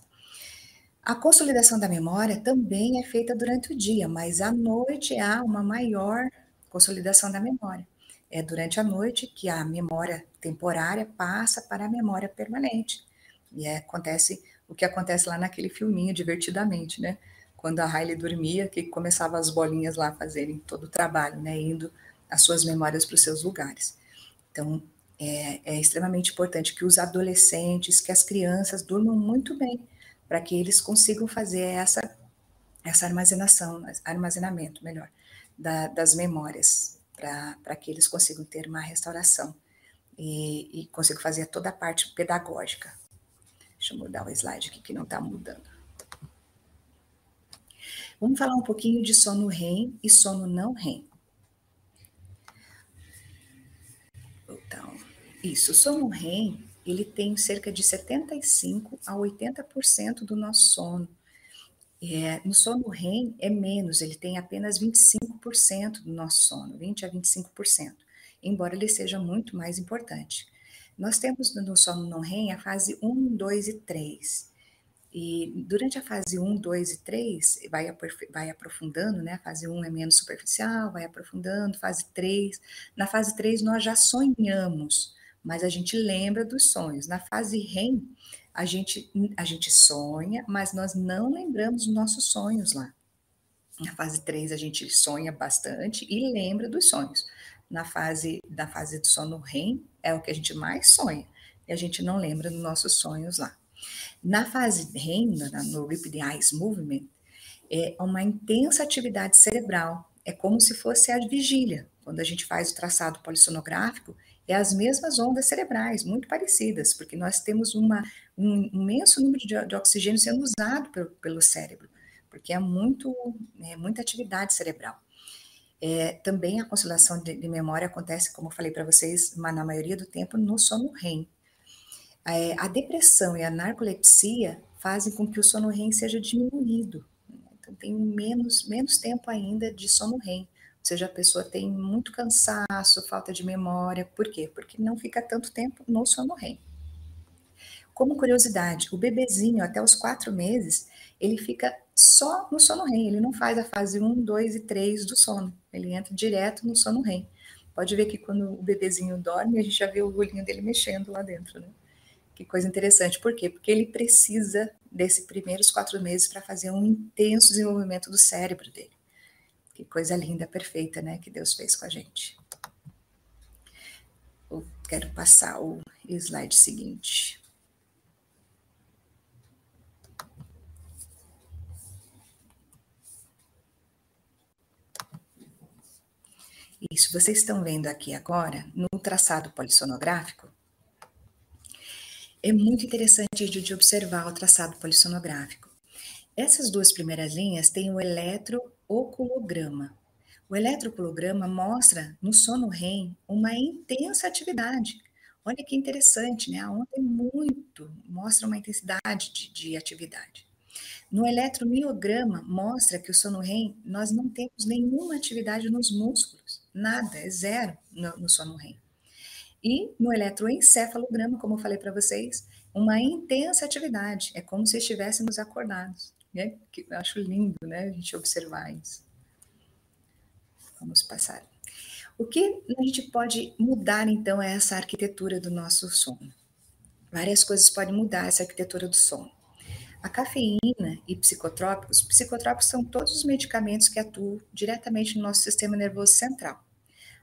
A consolidação da memória também é feita durante o dia, mas à noite há uma maior consolidação da memória. É durante a noite que a memória temporária passa para a memória permanente. E é, acontece o que acontece lá naquele filminho Divertidamente, né? Quando a Riley dormia, que começava as bolinhas lá fazerem todo o trabalho, né? Indo as suas memórias para os seus lugares. Então, é, é extremamente importante que os adolescentes, que as crianças durmam muito bem, para que eles consigam fazer essa, essa armazenação, armazenamento, melhor, da, das memórias, para que eles consigam ter uma restauração e, e consigam fazer toda a parte pedagógica. Deixa eu mudar o slide aqui que não está mudando. Vamos falar um pouquinho de sono REM e sono não REM. Então, isso, sono REM ele tem cerca de 75 a 80% do nosso sono. É, no sono REM é menos, ele tem apenas 25% do nosso sono, 20 a 25%, embora ele seja muito mais importante. Nós temos no sono não REM a fase 1, 2 e 3. E durante a fase 1, 2 e 3, vai, vai aprofundando, né? A fase 1 é menos superficial, vai aprofundando, fase 3. Na fase 3, nós já sonhamos mas a gente lembra dos sonhos. Na fase REM, a gente, a gente sonha, mas nós não lembramos dos nossos sonhos lá. Na fase 3, a gente sonha bastante e lembra dos sonhos. Na fase, na fase do sono REM, é o que a gente mais sonha, e a gente não lembra dos nossos sonhos lá. Na fase REM, no Rapid Eyes Movement, é uma intensa atividade cerebral. É como se fosse a vigília. Quando a gente faz o traçado polissonográfico, é as mesmas ondas cerebrais, muito parecidas, porque nós temos uma, um imenso número de, de oxigênio sendo usado pelo, pelo cérebro, porque é muito, é, muita atividade cerebral. É, também a conciliação de, de, memória acontece, como eu falei para vocês, na maioria do tempo no sono REM. É, a depressão e a narcolepsia fazem com que o sono REM seja diminuído. Então, tem menos, menos tempo ainda de sono REM seja, a pessoa tem muito cansaço, falta de memória. Por quê? Porque não fica tanto tempo no sono REM. Como curiosidade, o bebezinho até os quatro meses, ele fica só no sono REM, ele não faz a fase 1, 2 e 3 do sono, ele entra direto no sono REM. Pode ver que quando o bebezinho dorme, a gente já vê o olhinho dele mexendo lá dentro, né? Que coisa interessante. Por quê? Porque ele precisa desses primeiros quatro meses para fazer um intenso desenvolvimento do cérebro dele. Que coisa linda, perfeita, né? Que Deus fez com a gente. Eu quero passar o slide seguinte. Isso, vocês estão vendo aqui agora, no traçado polissonográfico, é muito interessante de observar o traçado polissonográfico. Essas duas primeiras linhas têm o eletrooculograma. O eletrooculograma mostra no sono REM uma intensa atividade. Olha que interessante, né? A onda é muito, mostra uma intensidade de, de atividade. No eletromiograma, mostra que o sono REM, nós não temos nenhuma atividade nos músculos, nada, é zero no, no sono REM. E no eletroencefalograma, como eu falei para vocês, uma intensa atividade, é como se estivéssemos acordados. Né? Que eu acho lindo né, a gente observar isso. Vamos passar. O que a gente pode mudar, então, é essa arquitetura do nosso sono? Várias coisas podem mudar essa arquitetura do sono. A cafeína e psicotrópicos, psicotrópicos são todos os medicamentos que atuam diretamente no nosso sistema nervoso central.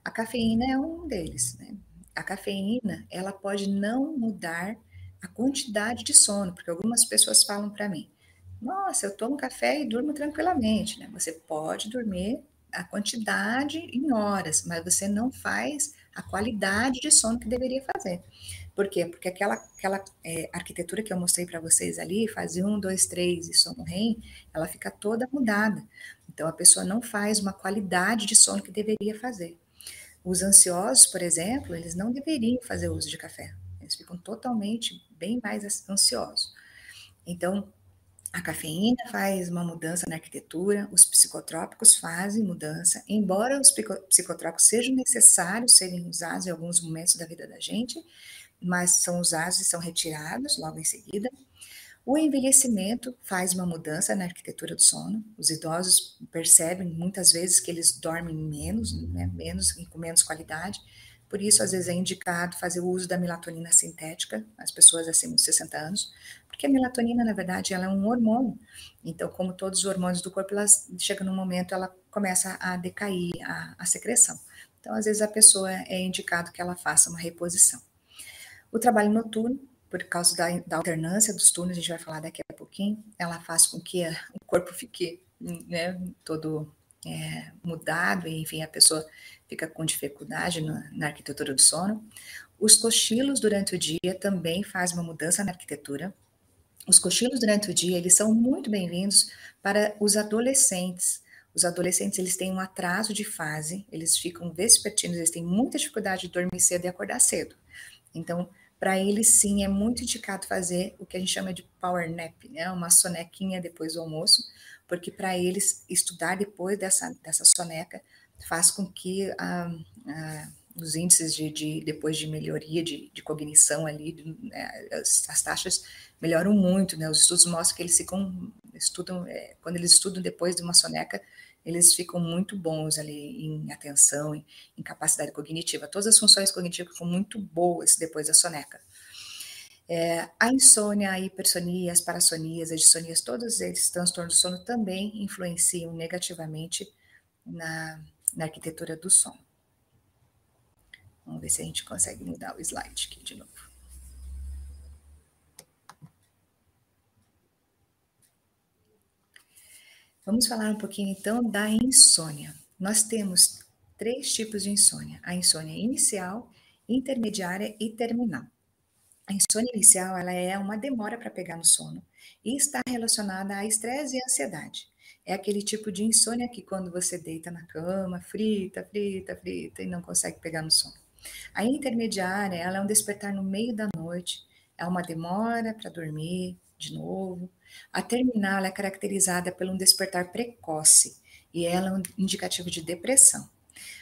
A cafeína é um deles. Né? A cafeína, ela pode não mudar a quantidade de sono, porque algumas pessoas falam para mim, nossa, eu tomo café e durmo tranquilamente, né? Você pode dormir a quantidade em horas, mas você não faz a qualidade de sono que deveria fazer. Por quê? Porque aquela, aquela é, arquitetura que eu mostrei para vocês ali, fase 1, 2, 3 e sono REM, ela fica toda mudada. Então, a pessoa não faz uma qualidade de sono que deveria fazer. Os ansiosos, por exemplo, eles não deveriam fazer uso de café. Eles ficam totalmente bem mais ansiosos. Então, a cafeína faz uma mudança na arquitetura, os psicotrópicos fazem mudança, embora os psicotrópicos sejam necessários serem usados em alguns momentos da vida da gente, mas são usados e são retirados logo em seguida. O envelhecimento faz uma mudança na arquitetura do sono. Os idosos percebem muitas vezes que eles dormem menos, né, menos com menos qualidade. Por isso, às vezes é indicado fazer o uso da melatonina sintética, as pessoas acima de 60 anos, porque a melatonina, na verdade, ela é um hormônio. Então, como todos os hormônios do corpo, ela chega num momento, ela começa a decair a, a secreção. Então, às vezes a pessoa é indicado que ela faça uma reposição. O trabalho noturno, por causa da, da alternância dos turnos, a gente vai falar daqui a pouquinho, ela faz com que a, o corpo fique né, todo é, mudado, e, enfim, a pessoa fica com dificuldade na, na, arquitetura do sono. Os cochilos durante o dia também faz uma mudança na arquitetura. Os cochilos durante o dia, eles são muito bem-vindos para os adolescentes. Os adolescentes, eles têm um atraso de fase, eles ficam vespertinos, eles têm muita dificuldade de dormir cedo e acordar cedo. Então, para eles sim é muito indicado fazer o que a gente chama de power nap, né? Uma sonequinha depois do almoço, porque para eles estudar depois dessa, dessa soneca faz com que ah, ah, os índices de, de, depois de melhoria de, de cognição ali, né, as, as, taxas melhoram muito, né? Os estudos mostram que eles ficam estudam é, quando eles estudam depois de uma soneca eles ficam muito bons ali em atenção, em, em capacidade cognitiva. Todas as funções cognitivas ficam muito boas depois da soneca. É, a insônia, a hipersonia, as parassonias, as dissonias, todos esses transtornos do sono também influenciam negativamente na, na arquitetura do sono. Vamos ver se a gente consegue mudar o slide aqui de novo. Vamos falar um pouquinho então da insônia. Nós temos três tipos de insônia: a insônia inicial, intermediária e terminal. A insônia inicial ela é uma demora para pegar no sono e está relacionada a estresse e ansiedade. É aquele tipo de insônia que quando você deita na cama, frita, frita, frita e não consegue pegar no sono. A intermediária ela é um despertar no meio da noite, é uma demora para dormir de novo, a terminal é caracterizada por um despertar precoce e ela é um indicativo de depressão.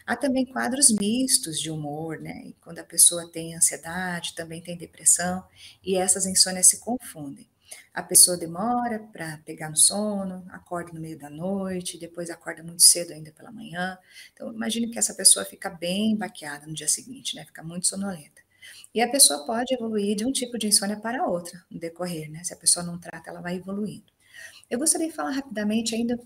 Há também quadros mistos de humor, né? Quando a pessoa tem ansiedade, também tem depressão, e essas insônias se confundem. A pessoa demora para pegar no sono, acorda no meio da noite, depois acorda muito cedo ainda pela manhã. Então, imagine que essa pessoa fica bem baqueada no dia seguinte, né? Fica muito sonolenta. E a pessoa pode evoluir de um tipo de insônia para outra no decorrer, né? Se a pessoa não trata, ela vai evoluindo. Eu gostaria de falar rapidamente ainda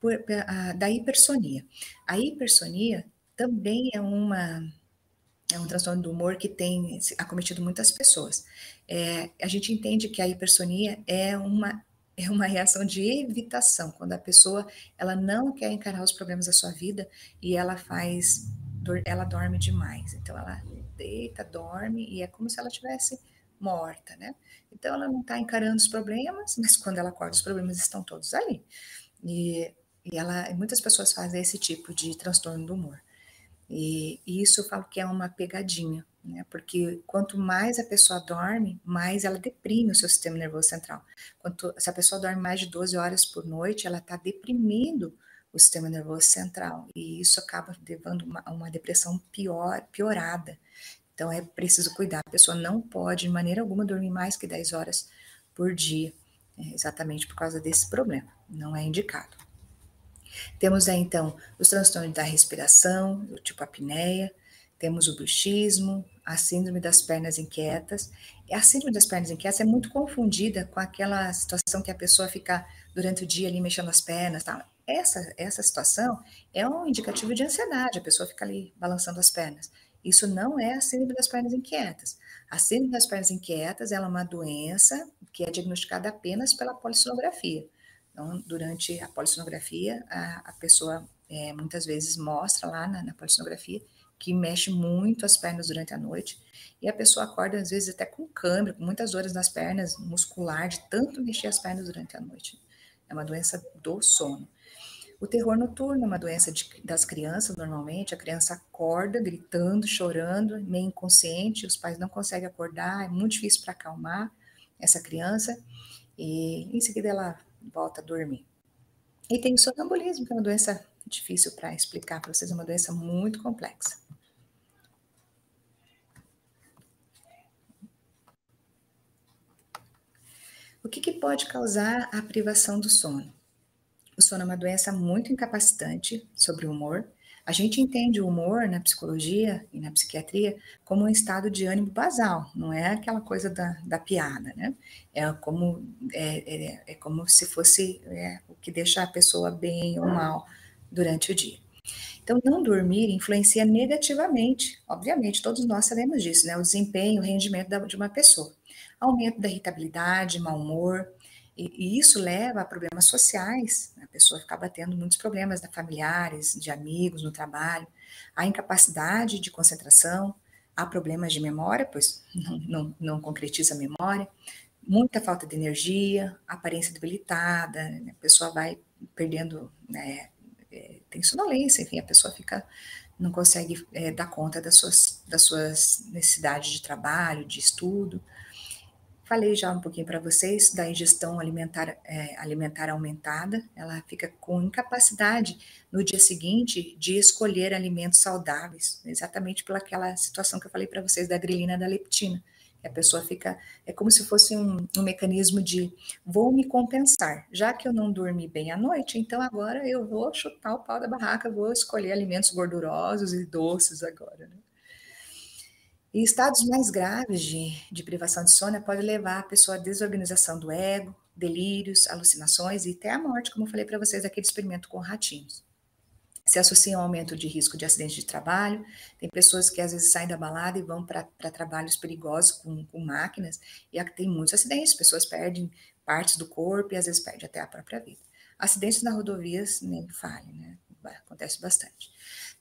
por, por, a, da hipersonia. A hipersonia também é uma é um transtorno do humor que tem acometido muitas pessoas. É, a gente entende que a hipersonia é uma é uma reação de evitação, quando a pessoa ela não quer encarar os problemas da sua vida e ela faz ela dorme demais. Então ela deita, dorme e é como se ela tivesse morta, né? Então ela não está encarando os problemas, mas quando ela acorda, os problemas estão todos ali. E, e ela, muitas pessoas fazem esse tipo de transtorno do humor. E, e isso eu falo que é uma pegadinha, né? Porque quanto mais a pessoa dorme, mais ela deprime o seu sistema nervoso central. Quanto, se a pessoa dorme mais de 12 horas por noite, ela está deprimindo o sistema nervoso central. E isso acaba levando uma, uma depressão pior, piorada. Então é preciso cuidar. A pessoa não pode, de maneira alguma, dormir mais que 10 horas por dia, é, exatamente por causa desse problema. Não é indicado. Temos aí, então, os transtornos da respiração, do tipo apneia, temos o bruxismo, a síndrome das pernas inquietas. E a síndrome das pernas inquietas é muito confundida com aquela situação que a pessoa fica durante o dia ali mexendo as pernas, tá? Essa, essa situação é um indicativo de ansiedade, a pessoa fica ali balançando as pernas. Isso não é a síndrome das pernas inquietas. A síndrome das pernas inquietas é uma doença que é diagnosticada apenas pela polissonografia. Então, durante a polissonografia, a, a pessoa é, muitas vezes mostra lá na, na polissonografia que mexe muito as pernas durante a noite e a pessoa acorda às vezes até com câimbra, com muitas dores nas pernas, muscular, de tanto mexer as pernas durante a noite. É uma doença do sono. O terror noturno é uma doença de, das crianças, normalmente. A criança acorda gritando, chorando, meio inconsciente, os pais não conseguem acordar, é muito difícil para acalmar essa criança, e em seguida ela volta a dormir. E tem o sonambulismo, que é uma doença difícil para explicar para vocês, é uma doença muito complexa. O que, que pode causar a privação do sono? O sono é uma doença muito incapacitante sobre o humor. A gente entende o humor na psicologia e na psiquiatria como um estado de ânimo basal, não é aquela coisa da, da piada, né? É como, é, é, é como se fosse é, o que deixa a pessoa bem ou mal durante o dia. Então, não dormir influencia negativamente, obviamente, todos nós sabemos disso, né? O desempenho, o rendimento de uma pessoa. Aumento da irritabilidade, mau humor, e, e, isso leva a problemas sociais, né? a pessoa acaba tendo muitos problemas né, familiares, de amigos, no trabalho, a incapacidade de concentração, há problemas de memória, pois não, não, não concretiza a memória, muita falta de energia, aparência debilitada, né? a pessoa vai perdendo, né, é, tem sonolência, enfim, a pessoa fica, não consegue é, dar conta das suas, das suas necessidades de trabalho, de estudo, Falei já um pouquinho para vocês da ingestão alimentar, é, alimentar aumentada, ela fica com incapacidade no dia seguinte de escolher alimentos saudáveis, exatamente pelaquela situação que eu falei para vocês da grilina da leptina. A pessoa fica, é como se fosse um, um mecanismo de vou me compensar, já que eu não dormi bem à noite, então agora eu vou chutar o pau da barraca, vou escolher alimentos gordurosos e doces agora. Né? E estados mais graves de, de privação de sono pode levar a pessoa à desorganização do ego, delírios, alucinações e até a morte, como eu falei para vocês daquele experimento com ratinhos. Se associa ao aumento de risco de acidente de trabalho, tem pessoas que às vezes saem da balada e vão para trabalhos perigosos com, com máquinas, e tem muitos acidentes, pessoas perdem partes do corpo e às vezes perdem até a própria vida. Acidentes na rodovias nem fale, né? Acontece bastante.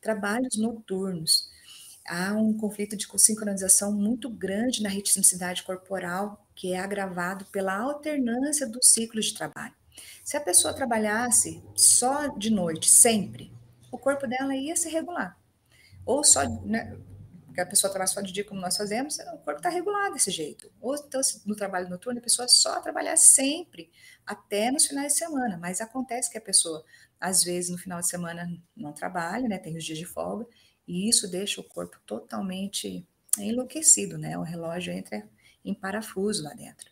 Trabalhos noturnos há um conflito de sincronização muito grande na ritmicidade corporal, que é agravado pela alternância dos ciclos de trabalho. Se a pessoa trabalhasse só de noite, sempre, o corpo dela ia se regular. Ou só, né, que a pessoa trabalha só de dia, como nós fazemos, o corpo está regulado desse jeito. Ou então, no trabalho noturno, a pessoa só trabalhar sempre, até nos finais de semana. Mas acontece que a pessoa, às vezes, no final de semana não trabalha, né, tem os dias de folga, e isso deixa o corpo totalmente enlouquecido, né? O relógio entra em parafuso lá dentro.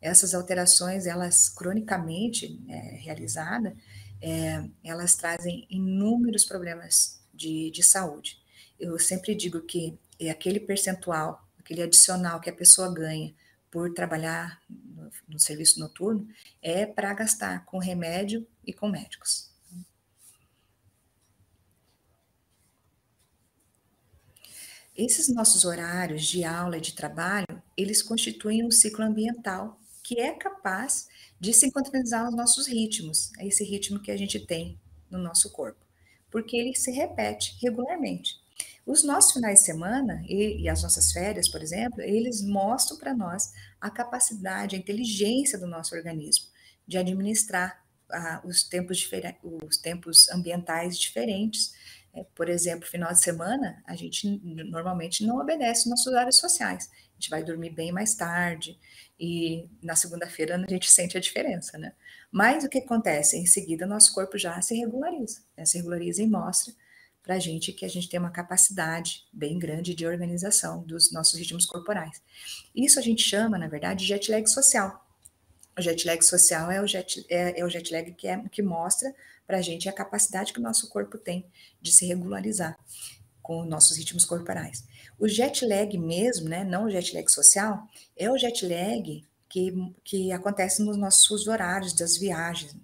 Essas alterações, elas cronicamente é, realizadas, é, elas trazem inúmeros problemas de, de saúde. Eu sempre digo que é aquele percentual, aquele adicional que a pessoa ganha por trabalhar no, no serviço noturno é para gastar com remédio e com médicos. Esses nossos horários de aula e de trabalho, eles constituem um ciclo ambiental que é capaz de sincronizar os nossos ritmos, é esse ritmo que a gente tem no nosso corpo, porque ele se repete regularmente. Os nossos finais de semana e, e as nossas férias, por exemplo, eles mostram para nós a capacidade, a inteligência do nosso organismo de administrar ah, os, tempos os tempos ambientais diferentes. É, por exemplo, final de semana, a gente normalmente não obedece nossos horários sociais. A gente vai dormir bem mais tarde e na segunda-feira a gente sente a diferença, né? Mas o que acontece? Em seguida, nosso corpo já se regulariza, né? se regulariza e mostra para a gente que a gente tem uma capacidade bem grande de organização dos nossos ritmos corporais. Isso a gente chama, na verdade, de jet lag social. O jet lag social é o jet, é, é o jet lag que, é, que mostra para a gente a capacidade que o nosso corpo tem de se regularizar com nossos ritmos corporais. O jet lag mesmo, né, não o jet lag social, é o jet lag que, que acontece nos nossos horários das viagens.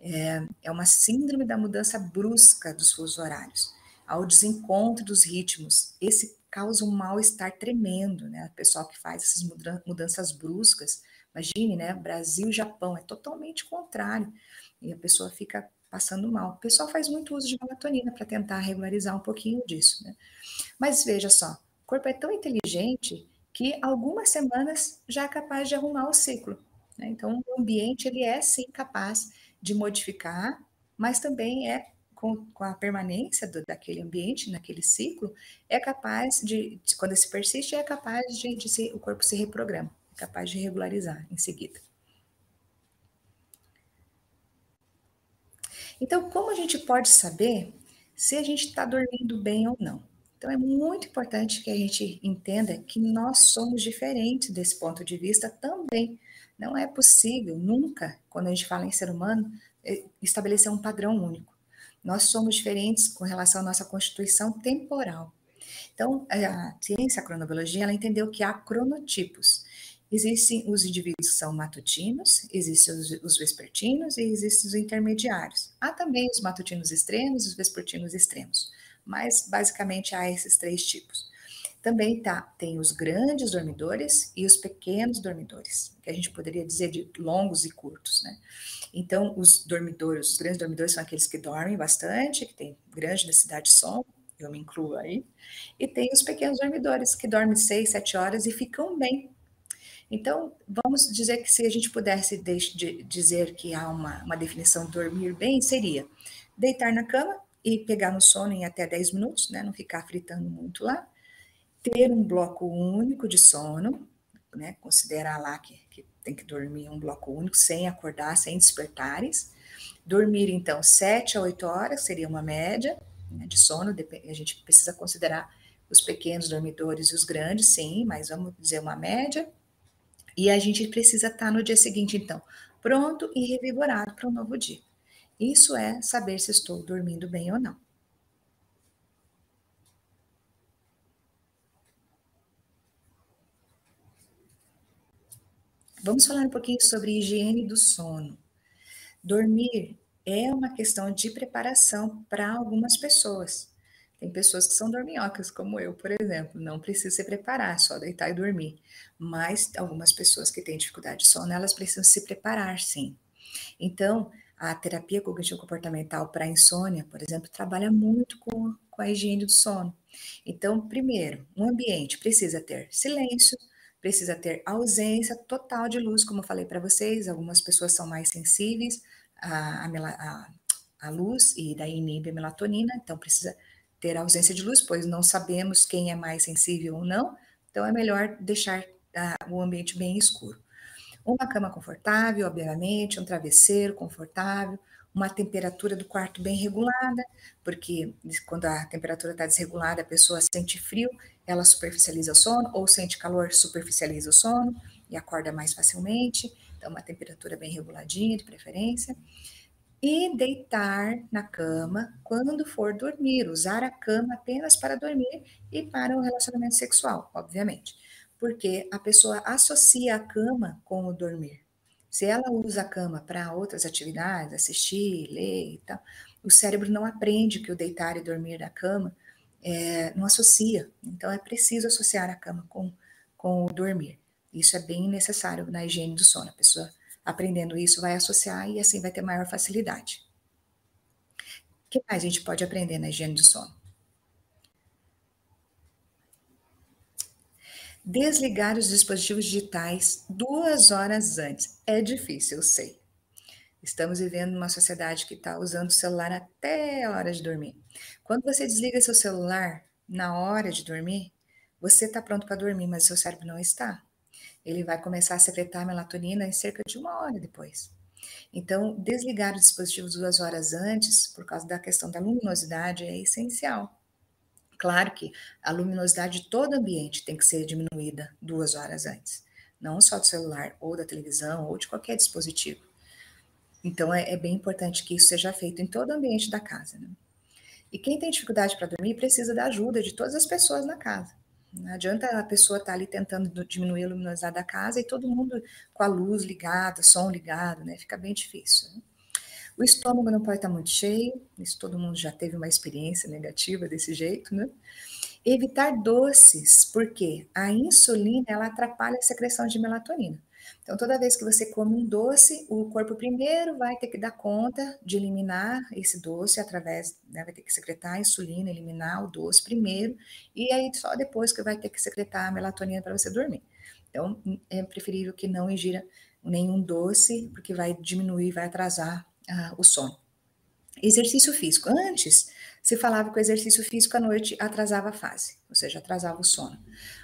É, é uma síndrome da mudança brusca dos fusos horários ao desencontro dos ritmos. Esse causa um mal-estar tremendo, né? O pessoal que faz essas mudanças bruscas, imagine, né? Brasil e Japão é totalmente contrário. E a pessoa fica passando mal. O pessoal faz muito uso de melatonina para tentar regularizar um pouquinho disso, né? Mas veja só, o corpo é tão inteligente que algumas semanas já é capaz de arrumar o ciclo. Né? Então, o ambiente ele é sim capaz de modificar, mas também é com, com a permanência do, daquele ambiente, naquele ciclo, é capaz de, quando se persiste, é capaz de, de se, o corpo se reprograma, é capaz de regularizar em seguida. Então, como a gente pode saber se a gente está dormindo bem ou não? Então, é muito importante que a gente entenda que nós somos diferentes desse ponto de vista também. Não é possível, nunca, quando a gente fala em ser humano, eh, estabelecer um padrão único. Nós somos diferentes com relação à nossa constituição temporal. Então, a ciência, a cronobiologia, ela entendeu que há cronotipos. Existem os indivíduos que são matutinos, existem os, os vespertinos e existem os intermediários. Há também os matutinos extremos e os vespertinos extremos, mas basicamente há esses três tipos. Também tá, tem os grandes dormidores e os pequenos dormidores, que a gente poderia dizer de longos e curtos, né? Então, os dormidores, os grandes dormidores são aqueles que dormem bastante, que têm grande necessidade de sono, eu me incluo aí, e tem os pequenos dormidores, que dormem seis, sete horas e ficam bem. Então, vamos dizer que se a gente pudesse de dizer que há uma, uma definição de dormir bem, seria deitar na cama e pegar no sono em até 10 minutos, né, não ficar fritando muito lá, ter um bloco único de sono, né, considerar lá que, que tem que dormir um bloco único, sem acordar, sem despertares. Dormir, então, 7 a 8 horas seria uma média né, de sono, a gente precisa considerar os pequenos dormidores e os grandes, sim, mas vamos dizer uma média. E a gente precisa estar no dia seguinte, então, pronto e revigorado para um novo dia. Isso é saber se estou dormindo bem ou não. Vamos falar um pouquinho sobre higiene do sono. Dormir é uma questão de preparação para algumas pessoas. Tem pessoas que são dorminhocas, como eu, por exemplo, não precisa se preparar, só deitar e dormir. Mas algumas pessoas que têm dificuldade de sono, elas precisam se preparar, sim. Então, a terapia cognitivo-comportamental para insônia, por exemplo, trabalha muito com, com a higiene do sono. Então, primeiro, um ambiente precisa ter silêncio, precisa ter ausência total de luz, como eu falei para vocês, algumas pessoas são mais sensíveis à, à, à, luz e daí inibe a melatonina, então precisa ter ausência de luz, pois não sabemos quem é mais sensível ou não, então é melhor deixar uh, o ambiente bem escuro. Uma cama confortável, obviamente, um travesseiro confortável, uma temperatura do quarto bem regulada, porque quando a temperatura está desregulada, a pessoa sente frio, ela superficializa o sono, ou sente calor, superficializa o sono e acorda mais facilmente. Então, uma temperatura bem reguladinha, de preferência. E deitar na cama quando for dormir, usar a cama apenas para dormir e para o relacionamento sexual, obviamente, porque a pessoa associa a cama com o dormir. Se ela usa a cama para outras atividades, assistir, ler e tal, o cérebro não aprende que o deitar e dormir na cama é, não associa. Então é preciso associar a cama com, com o dormir. Isso é bem necessário na higiene do sono. A pessoa aprendendo isso vai associar e assim vai ter maior facilidade. O que mais a gente pode aprender na higiene do sono? Desligar os dispositivos digitais duas horas antes. É difícil, eu sei. Estamos vivendo uma sociedade que está usando o celular até a hora de dormir. Quando você desliga seu celular na hora de dormir, você está pronto para dormir, mas seu cérebro não está. Ele vai começar a secretar melatonina em cerca de uma hora depois. Então, desligar o dispositivo duas horas antes, por causa da questão da luminosidade, é essencial. Claro que a luminosidade de todo ambiente tem que ser diminuída duas horas antes, não só do celular, ou da televisão, ou de qualquer dispositivo. Então, é, é bem importante que isso seja feito em todo ambiente da casa. Né? E quem tem dificuldade para dormir precisa da ajuda de todas as pessoas na casa. Não adianta a pessoa estar tá ali tentando diminuir a luminosidade da casa e todo mundo com a luz ligada, som ligado, né? Fica bem difícil. Né? O estômago não pode estar muito cheio, isso todo mundo já teve uma experiência negativa desse jeito, né? Evitar doces, porque a insulina ela atrapalha a secreção de melatonina. Então, toda vez que você come um doce, o corpo primeiro vai ter que dar conta de eliminar esse doce através, né, vai ter que secretar a insulina, eliminar o doce primeiro, e aí só depois que vai ter que secretar a melatonina para você dormir. Então, é preferível que não ingira nenhum doce, porque vai diminuir, vai atrasar uh, o sono. Exercício físico. Antes, se falava que o exercício físico à noite atrasava a fase, ou seja, atrasava o sono.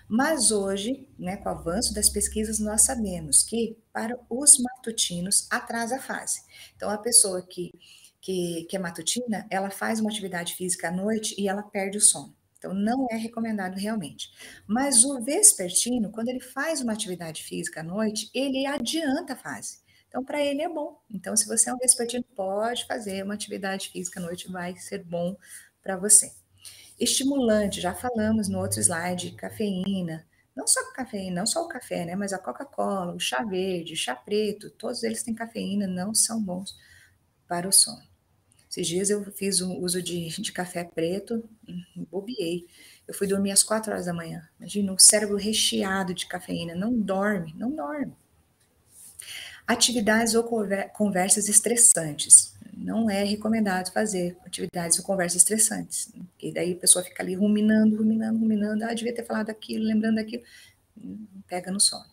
Mas hoje, né, com o avanço das pesquisas, nós sabemos que para os matutinos atrasa a fase. Então, a pessoa que, que, que é matutina, ela faz uma atividade física à noite e ela perde o sono. Então, não é recomendado realmente. Mas o vespertino, quando ele faz uma atividade física à noite, ele adianta a fase. Então, para ele é bom. Então, se você é um vespertino, pode fazer uma atividade física à noite, vai ser bom para você. Estimulante, já falamos no outro slide, cafeína. Não só cafeína, não só o café, né? Mas a Coca-Cola, o chá verde, o chá preto, todos eles têm cafeína, não são bons para o sono. Esses dias eu fiz o uso de, de café preto, bobiei. Eu fui dormir às quatro horas da manhã. Imagina, o cérebro recheado de cafeína. Não dorme, não dorme. Atividades ou conversas estressantes. Não é recomendado fazer atividades ou conversas estressantes. Porque daí a pessoa fica ali ruminando, ruminando, ruminando. Ah, devia ter falado aquilo, lembrando aquilo. Pega no sono.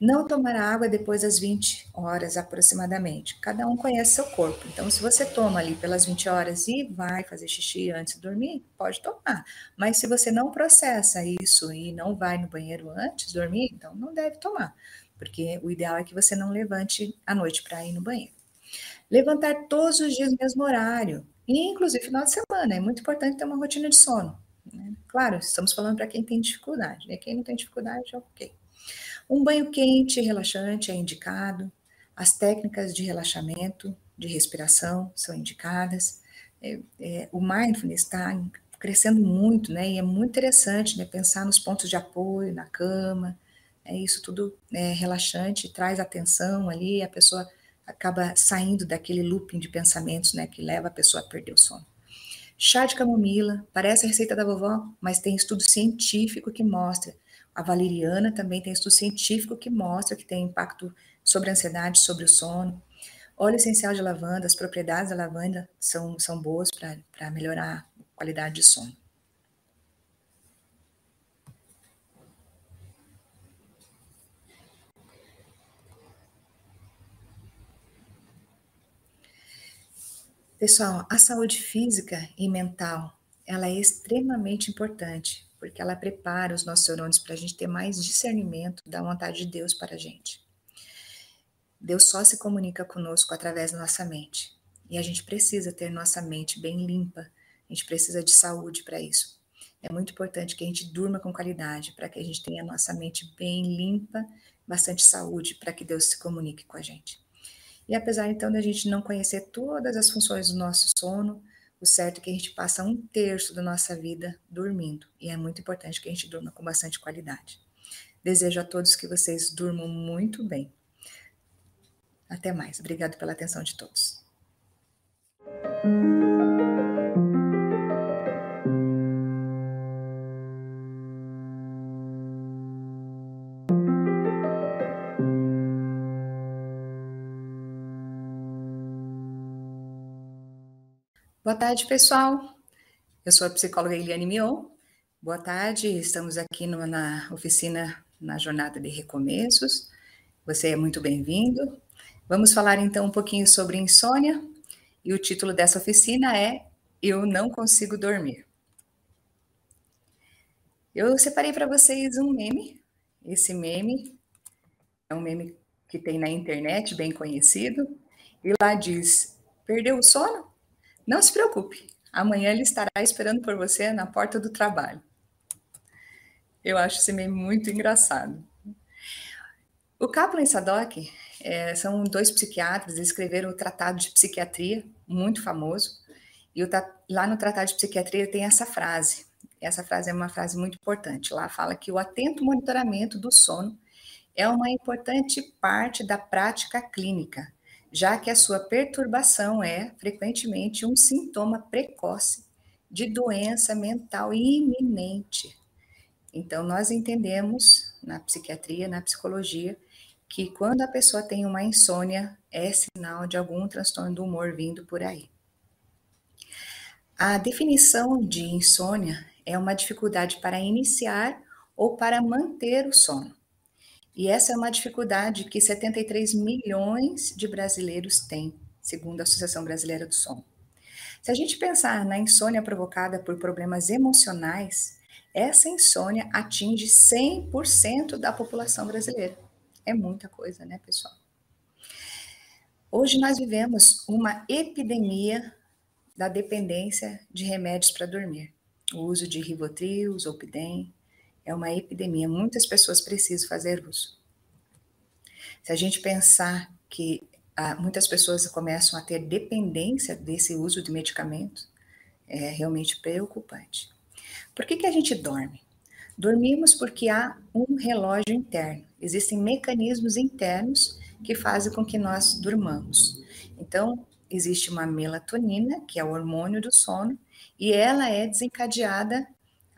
Não tomar água depois das 20 horas aproximadamente. Cada um conhece seu corpo. Então, se você toma ali pelas 20 horas e vai fazer xixi antes de dormir, pode tomar. Mas se você não processa isso e não vai no banheiro antes de dormir, então não deve tomar porque o ideal é que você não levante à noite para ir no banheiro. Levantar todos os dias no mesmo horário, inclusive final de semana, é muito importante ter uma rotina de sono. Né? Claro, estamos falando para quem tem dificuldade, né? quem não tem dificuldade, ok. Um banho quente e relaxante é indicado, as técnicas de relaxamento, de respiração são indicadas. É, é, o mindfulness está crescendo muito, né? E é muito interessante, né? Pensar nos pontos de apoio na cama, é isso tudo é relaxante, traz atenção ali, a pessoa acaba saindo daquele looping de pensamentos, né, que leva a pessoa a perder o sono. Chá de camomila, parece a receita da vovó, mas tem estudo científico que mostra. A valeriana também tem estudo científico que mostra que tem impacto sobre a ansiedade, sobre o sono. Óleo essencial de lavanda, as propriedades da lavanda são, são boas para melhorar a qualidade de sono. Pessoal, a saúde física e mental, ela é extremamente importante, porque ela prepara os nossos neurônios para a gente ter mais discernimento da vontade de Deus para a gente. Deus só se comunica conosco através da nossa mente. E a gente precisa ter nossa mente bem limpa. A gente precisa de saúde para isso. É muito importante que a gente durma com qualidade, para que a gente tenha a nossa mente bem limpa, bastante saúde, para que Deus se comunique com a gente. E apesar então da gente não conhecer todas as funções do nosso sono, o certo é que a gente passa um terço da nossa vida dormindo, e é muito importante que a gente durma com bastante qualidade. Desejo a todos que vocês durmam muito bem. Até mais. Obrigado pela atenção de todos. Tarde, pessoal. Eu sou a psicóloga Eliane Mion Boa tarde, estamos aqui no, na oficina na Jornada de Recomeços. Você é muito bem-vindo. Vamos falar então um pouquinho sobre insônia e o título dessa oficina é Eu Não Consigo Dormir. Eu separei para vocês um meme. Esse meme é um meme que tem na internet, bem conhecido, e lá diz: Perdeu o sono? Não se preocupe, amanhã ele estará esperando por você na porta do trabalho. Eu acho esse meme muito engraçado. O Kaplan e Sadok é, são dois psiquiatras, eles escreveram o Tratado de Psiquiatria, muito famoso, e o, lá no Tratado de Psiquiatria tem essa frase. Essa frase é uma frase muito importante. Lá fala que o atento monitoramento do sono é uma importante parte da prática clínica, já que a sua perturbação é frequentemente um sintoma precoce de doença mental iminente. Então, nós entendemos na psiquiatria, na psicologia, que quando a pessoa tem uma insônia, é sinal de algum transtorno do humor vindo por aí. A definição de insônia é uma dificuldade para iniciar ou para manter o sono. E essa é uma dificuldade que 73 milhões de brasileiros têm, segundo a Associação Brasileira do Sono. Se a gente pensar na insônia provocada por problemas emocionais, essa insônia atinge 100% da população brasileira. É muita coisa, né, pessoal? Hoje nós vivemos uma epidemia da dependência de remédios para dormir. O uso de Rivotril, Zolpidem, é uma epidemia. Muitas pessoas precisam fazer uso. Se a gente pensar que ah, muitas pessoas começam a ter dependência desse uso de medicamentos, é realmente preocupante. Por que, que a gente dorme? Dormimos porque há um relógio interno. Existem mecanismos internos que fazem com que nós durmamos. Então, existe uma melatonina, que é o hormônio do sono, e ela é desencadeada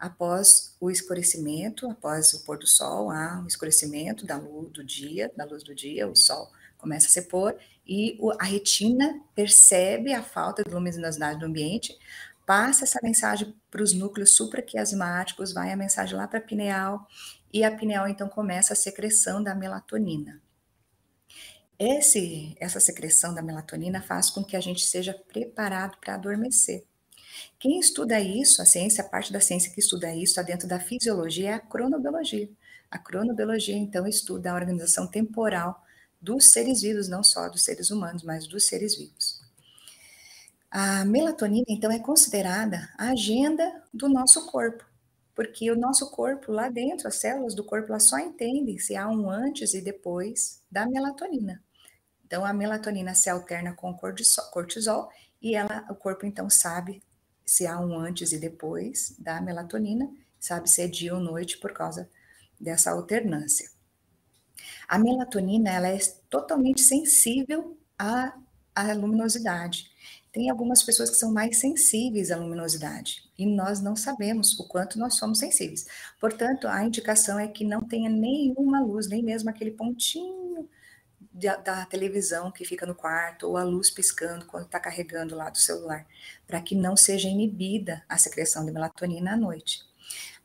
após o escurecimento, após o pôr do sol, há um escurecimento da luz do dia, da luz do dia, o sol começa a se pôr e a retina percebe a falta de luminosidade do ambiente, passa essa mensagem para os núcleos supraquiasmáticos, vai a mensagem lá para a pineal, e a pineal então começa a secreção da melatonina. Esse, essa secreção da melatonina faz com que a gente seja preparado para adormecer. Quem estuda isso, a ciência, a parte da ciência que estuda isso, está dentro da fisiologia, é a cronobiologia. A cronobiologia, então, estuda a organização temporal dos seres vivos, não só dos seres humanos, mas dos seres vivos. A melatonina, então, é considerada a agenda do nosso corpo, porque o nosso corpo, lá dentro, as células do corpo, elas só entendem se há um antes e depois da melatonina. Então, a melatonina se alterna com o cortisol e ela, o corpo, então, sabe se há um antes e depois da melatonina, sabe se é dia ou noite por causa dessa alternância. A melatonina, ela é totalmente sensível à, à luminosidade. Tem algumas pessoas que são mais sensíveis à luminosidade e nós não sabemos o quanto nós somos sensíveis. Portanto, a indicação é que não tenha nenhuma luz, nem mesmo aquele pontinho da, da televisão que fica no quarto ou a luz piscando quando está carregando lá do celular, para que não seja inibida a secreção de melatonina à noite.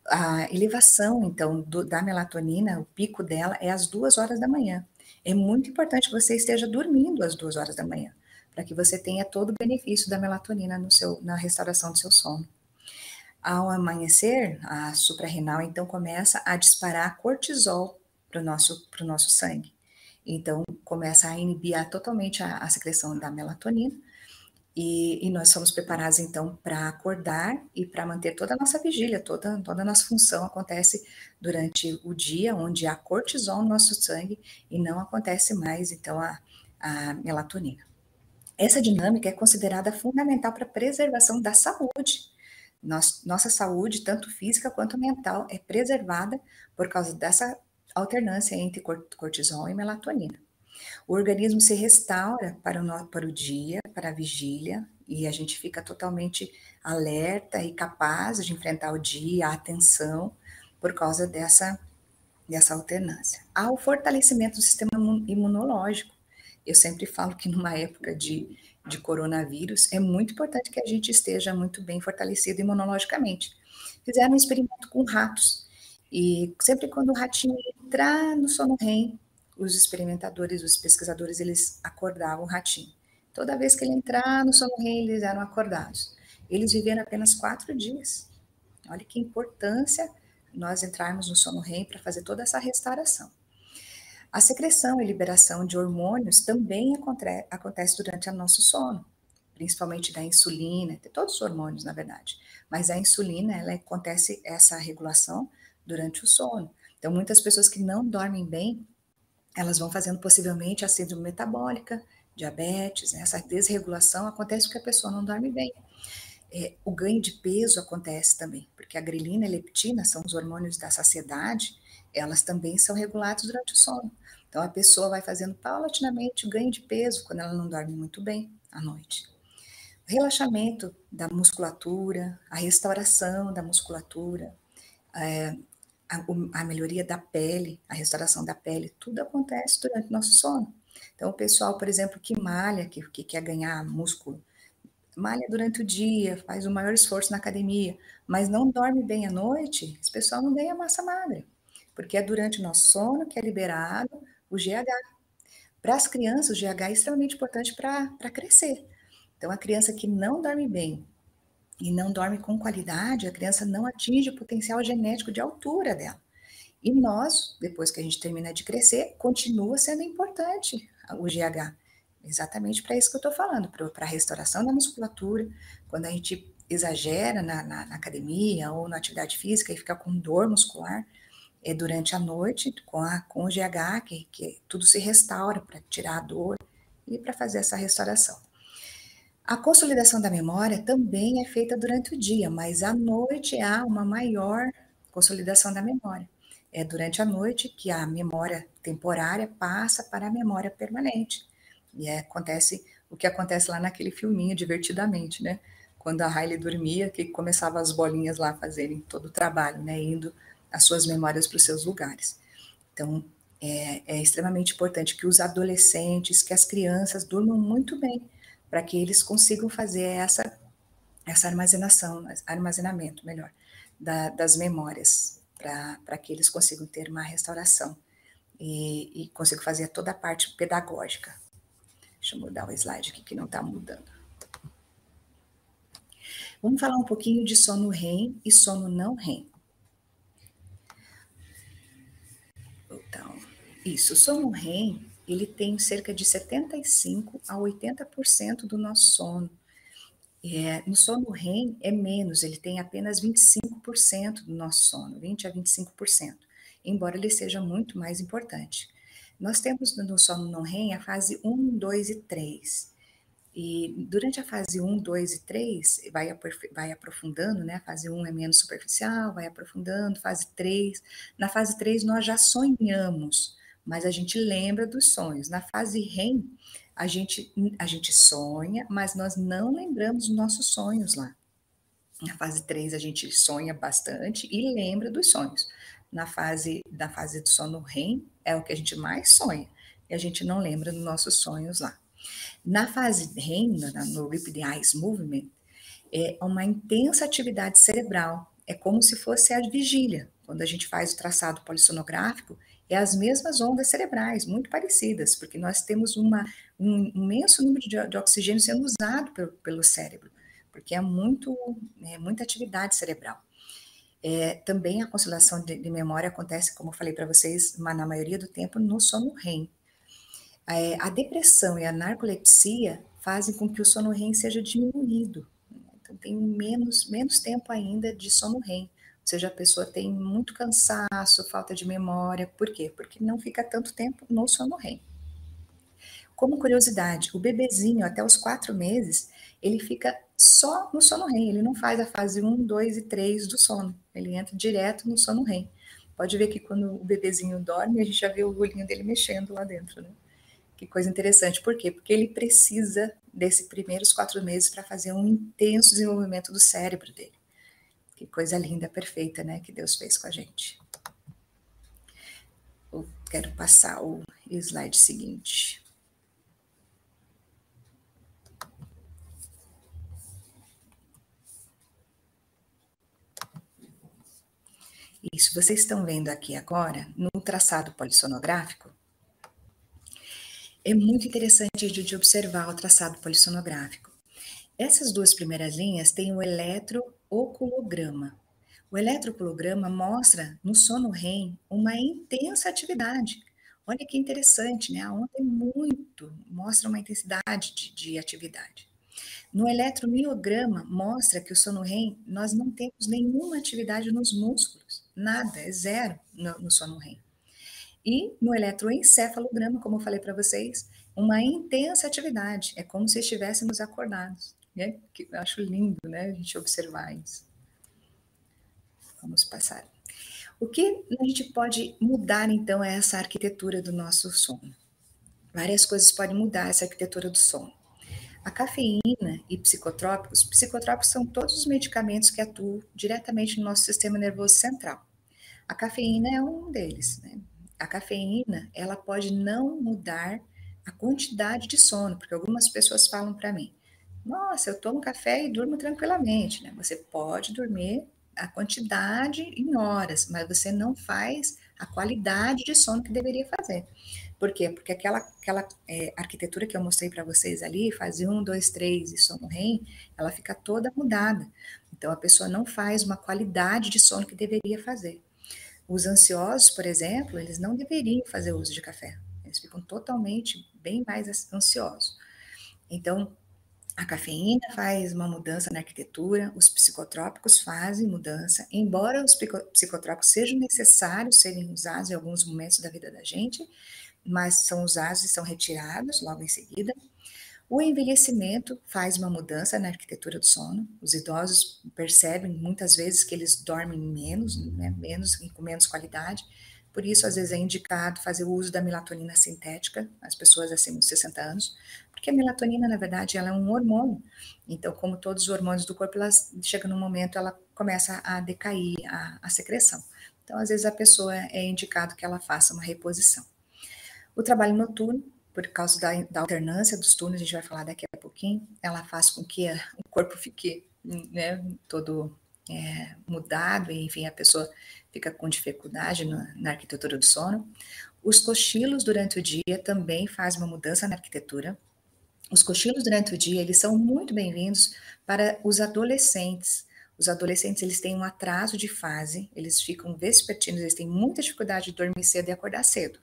A elevação, então, do, da melatonina, o pico dela é às duas horas da manhã. É muito importante que você esteja dormindo às duas horas da manhã para que você tenha todo o benefício da melatonina no seu, na restauração do seu sono. Ao amanhecer, a suprarrenal então começa a disparar cortisol para o nosso, nosso sangue. Então, começa a inibir totalmente a, a secreção da melatonina, e, e, nós somos preparados então para acordar e para manter toda a nossa vigília, toda, toda a nossa função acontece durante o dia, onde há cortisol no nosso sangue e não acontece mais então a, a melatonina. Essa dinâmica é considerada fundamental para a preservação da saúde. nossa saúde, tanto física quanto mental, é preservada por causa dessa alternância entre cortisol e melatonina. O organismo se restaura para o, para o dia, para a vigília, e a gente fica totalmente alerta e capaz de enfrentar o dia, a atenção, por causa dessa, dessa alternância. Há o fortalecimento do sistema imunológico, eu sempre falo que numa época de, de coronavírus é muito importante que a gente esteja muito bem fortalecido imunologicamente. fizeram um experimento com ratos. E sempre quando o ratinho entrar no sono REM, os experimentadores, os pesquisadores, eles acordavam o ratinho. Toda vez que ele entrar no sono REM, eles eram acordados. Eles viveram apenas quatro dias. Olha que importância nós entrarmos no sono REM para fazer toda essa restauração. A secreção e liberação de hormônios também acontece durante o nosso sono, principalmente da insulina, de todos os hormônios, na verdade. Mas a insulina, ela acontece essa regulação durante o sono. Então, muitas pessoas que não dormem bem, elas vão fazendo possivelmente a síndrome metabólica, diabetes, né? essa desregulação acontece porque a pessoa não dorme bem. É, o ganho de peso acontece também, porque a grelina e a leptina são os hormônios da saciedade, elas também são reguladas durante o sono. Então a pessoa vai fazendo paulatinamente o ganho de peso quando ela não dorme muito bem à noite. O relaxamento da musculatura, a restauração da musculatura, é, a, a, melhoria da pele, a restauração da pele, tudo acontece durante o nosso sono. Então, o pessoal, por exemplo, que malha, que, que quer ganhar músculo, malha durante o dia, faz o maior esforço na academia, mas não dorme bem à noite, esse pessoal não ganha massa magra, porque é durante o nosso sono que é liberado o GH. Para as crianças, o GH é extremamente importante para crescer. Então, a criança que não dorme bem e não dorme com qualidade, a criança não atinge o potencial genético de altura dela. E nós, depois que a gente termina de crescer, continua sendo importante o GH. Exatamente para isso que eu estou falando, para a restauração da musculatura, quando a gente exagera na, na, na, academia ou na atividade física e fica com dor muscular, é durante a noite, com, a, com o GH, que, que tudo se restaura para tirar a dor e para fazer essa restauração. A consolidação da memória também é feita durante o dia, mas à noite há uma maior consolidação da memória. É durante a noite que a memória temporária passa para a memória permanente. E é, acontece o que acontece lá naquele filminho Divertidamente, né? Quando a Riley dormia, que começava as bolinhas lá fazerem todo o trabalho, né? Indo as suas memórias para os seus lugares. Então, é, é extremamente importante que os adolescentes, que as crianças durmam muito bem, para que eles consigam fazer essa, essa armazenação, armazenamento, melhor, da, das memórias, para que eles consigam ter uma restauração e, e consigam fazer toda a parte pedagógica. Deixa eu mudar o slide aqui que não está mudando. Vamos falar um pouquinho de sono REM e sono não REM. Então, isso, sono REM ele tem cerca de 75 a 80% do nosso sono. É, no sono REM é menos, ele tem apenas 25% do nosso sono, 20 a 25%, embora ele seja muito mais importante. Nós temos no sono não REM a fase 1, 2 e 3. E durante a fase 1, 2 e 3, vai, vai aprofundando, né? A fase 1 é menos superficial, vai aprofundando, fase 3. Na fase 3, nós já sonhamos mas a gente lembra dos sonhos. Na fase REM, a gente, a gente sonha, mas nós não lembramos dos nossos sonhos lá. Na fase 3, a gente sonha bastante e lembra dos sonhos. Na fase, na fase do sono REM, é o que a gente mais sonha, e a gente não lembra dos nossos sonhos lá. Na fase REM, no Rapid Eyes Movement, é uma intensa atividade cerebral. É como se fosse a vigília. Quando a gente faz o traçado polissonográfico, é as mesmas ondas cerebrais, muito parecidas, porque nós temos uma, um imenso número de, de oxigênio sendo usado pelo, pelo cérebro, porque é muito, é, muita atividade cerebral. É, também a conciliação de, de, memória acontece, como eu falei para vocês, na maioria do tempo no sono REM. É, a depressão e a narcolepsia fazem com que o sono REM seja diminuído. Então, tem menos, menos tempo ainda de sono REM seja, a pessoa tem muito cansaço, falta de memória. Por quê? Porque não fica tanto tempo no sono REM. Como curiosidade, o bebezinho até os quatro meses, ele fica só no sono REM, ele não faz a fase 1, 2 e 3 do sono, ele entra direto no sono REM. Pode ver que quando o bebezinho dorme, a gente já vê o olhinho dele mexendo lá dentro, né? Que coisa interessante. Por quê? Porque ele precisa desses primeiros quatro meses para fazer um intenso desenvolvimento do cérebro dele. Que coisa linda, perfeita, né? Que Deus fez com a gente. Eu quero passar o slide seguinte. Isso, vocês estão vendo aqui agora, no traçado polissonográfico, é muito interessante de observar o traçado polissonográfico. Essas duas primeiras linhas têm o eletrooculograma. O eletrooculograma mostra no sono REM uma intensa atividade. Olha que interessante, né? A onda é muito, mostra uma intensidade de, de atividade. No eletromiograma, mostra que o sono REM, nós não temos nenhuma atividade nos músculos, nada, é zero no, no sono REM. E no eletroencefalograma, como eu falei para vocês, uma intensa atividade, é como se estivéssemos acordados. Né? Que eu acho lindo né, a gente observar isso. Vamos passar. O que a gente pode mudar, então, é essa arquitetura do nosso sono? Várias coisas podem mudar essa arquitetura do sono. A cafeína e psicotrópicos, psicotrópicos são todos os medicamentos que atuam diretamente no nosso sistema nervoso central. A cafeína é um deles. Né? A cafeína, ela pode não mudar a quantidade de sono, porque algumas pessoas falam para mim, nossa, eu tomo café e durmo tranquilamente, né? Você pode dormir a quantidade em horas, mas você não faz a qualidade de sono que deveria fazer. Por quê? Porque aquela, aquela é, arquitetura que eu mostrei para vocês ali, fase 1, 2, 3 e sono REM, ela fica toda mudada. Então, a pessoa não faz uma qualidade de sono que deveria fazer. Os ansiosos, por exemplo, eles não deveriam fazer uso de café. Eles ficam totalmente bem mais ansiosos. Então, a cafeína faz uma mudança na arquitetura, os psicotrópicos fazem mudança, embora os psicotrópicos sejam necessários serem usados em alguns momentos da vida da gente, mas são usados e são retirados logo em seguida. O envelhecimento faz uma mudança na arquitetura do sono. Os idosos percebem muitas vezes que eles dormem menos, né, menos com menos qualidade. Por isso, às vezes é indicado fazer o uso da melatonina sintética, as pessoas acima de 60 anos, porque a melatonina, na verdade, ela é um hormônio. Então, como todos os hormônios do corpo, ela chega num momento, ela começa a decair a, a secreção. Então, às vezes a pessoa é indicado que ela faça uma reposição. O trabalho noturno, por causa da, da alternância dos turnos, a gente vai falar daqui a pouquinho, ela faz com que a, o corpo fique né, todo é, mudado, enfim, a pessoa fica com dificuldade na, na, arquitetura do sono. Os cochilos durante o dia também faz uma mudança na arquitetura. Os cochilos durante o dia, eles são muito bem-vindos para os adolescentes. Os adolescentes, eles têm um atraso de fase, eles ficam vespertinos, eles têm muita dificuldade de dormir cedo e acordar cedo.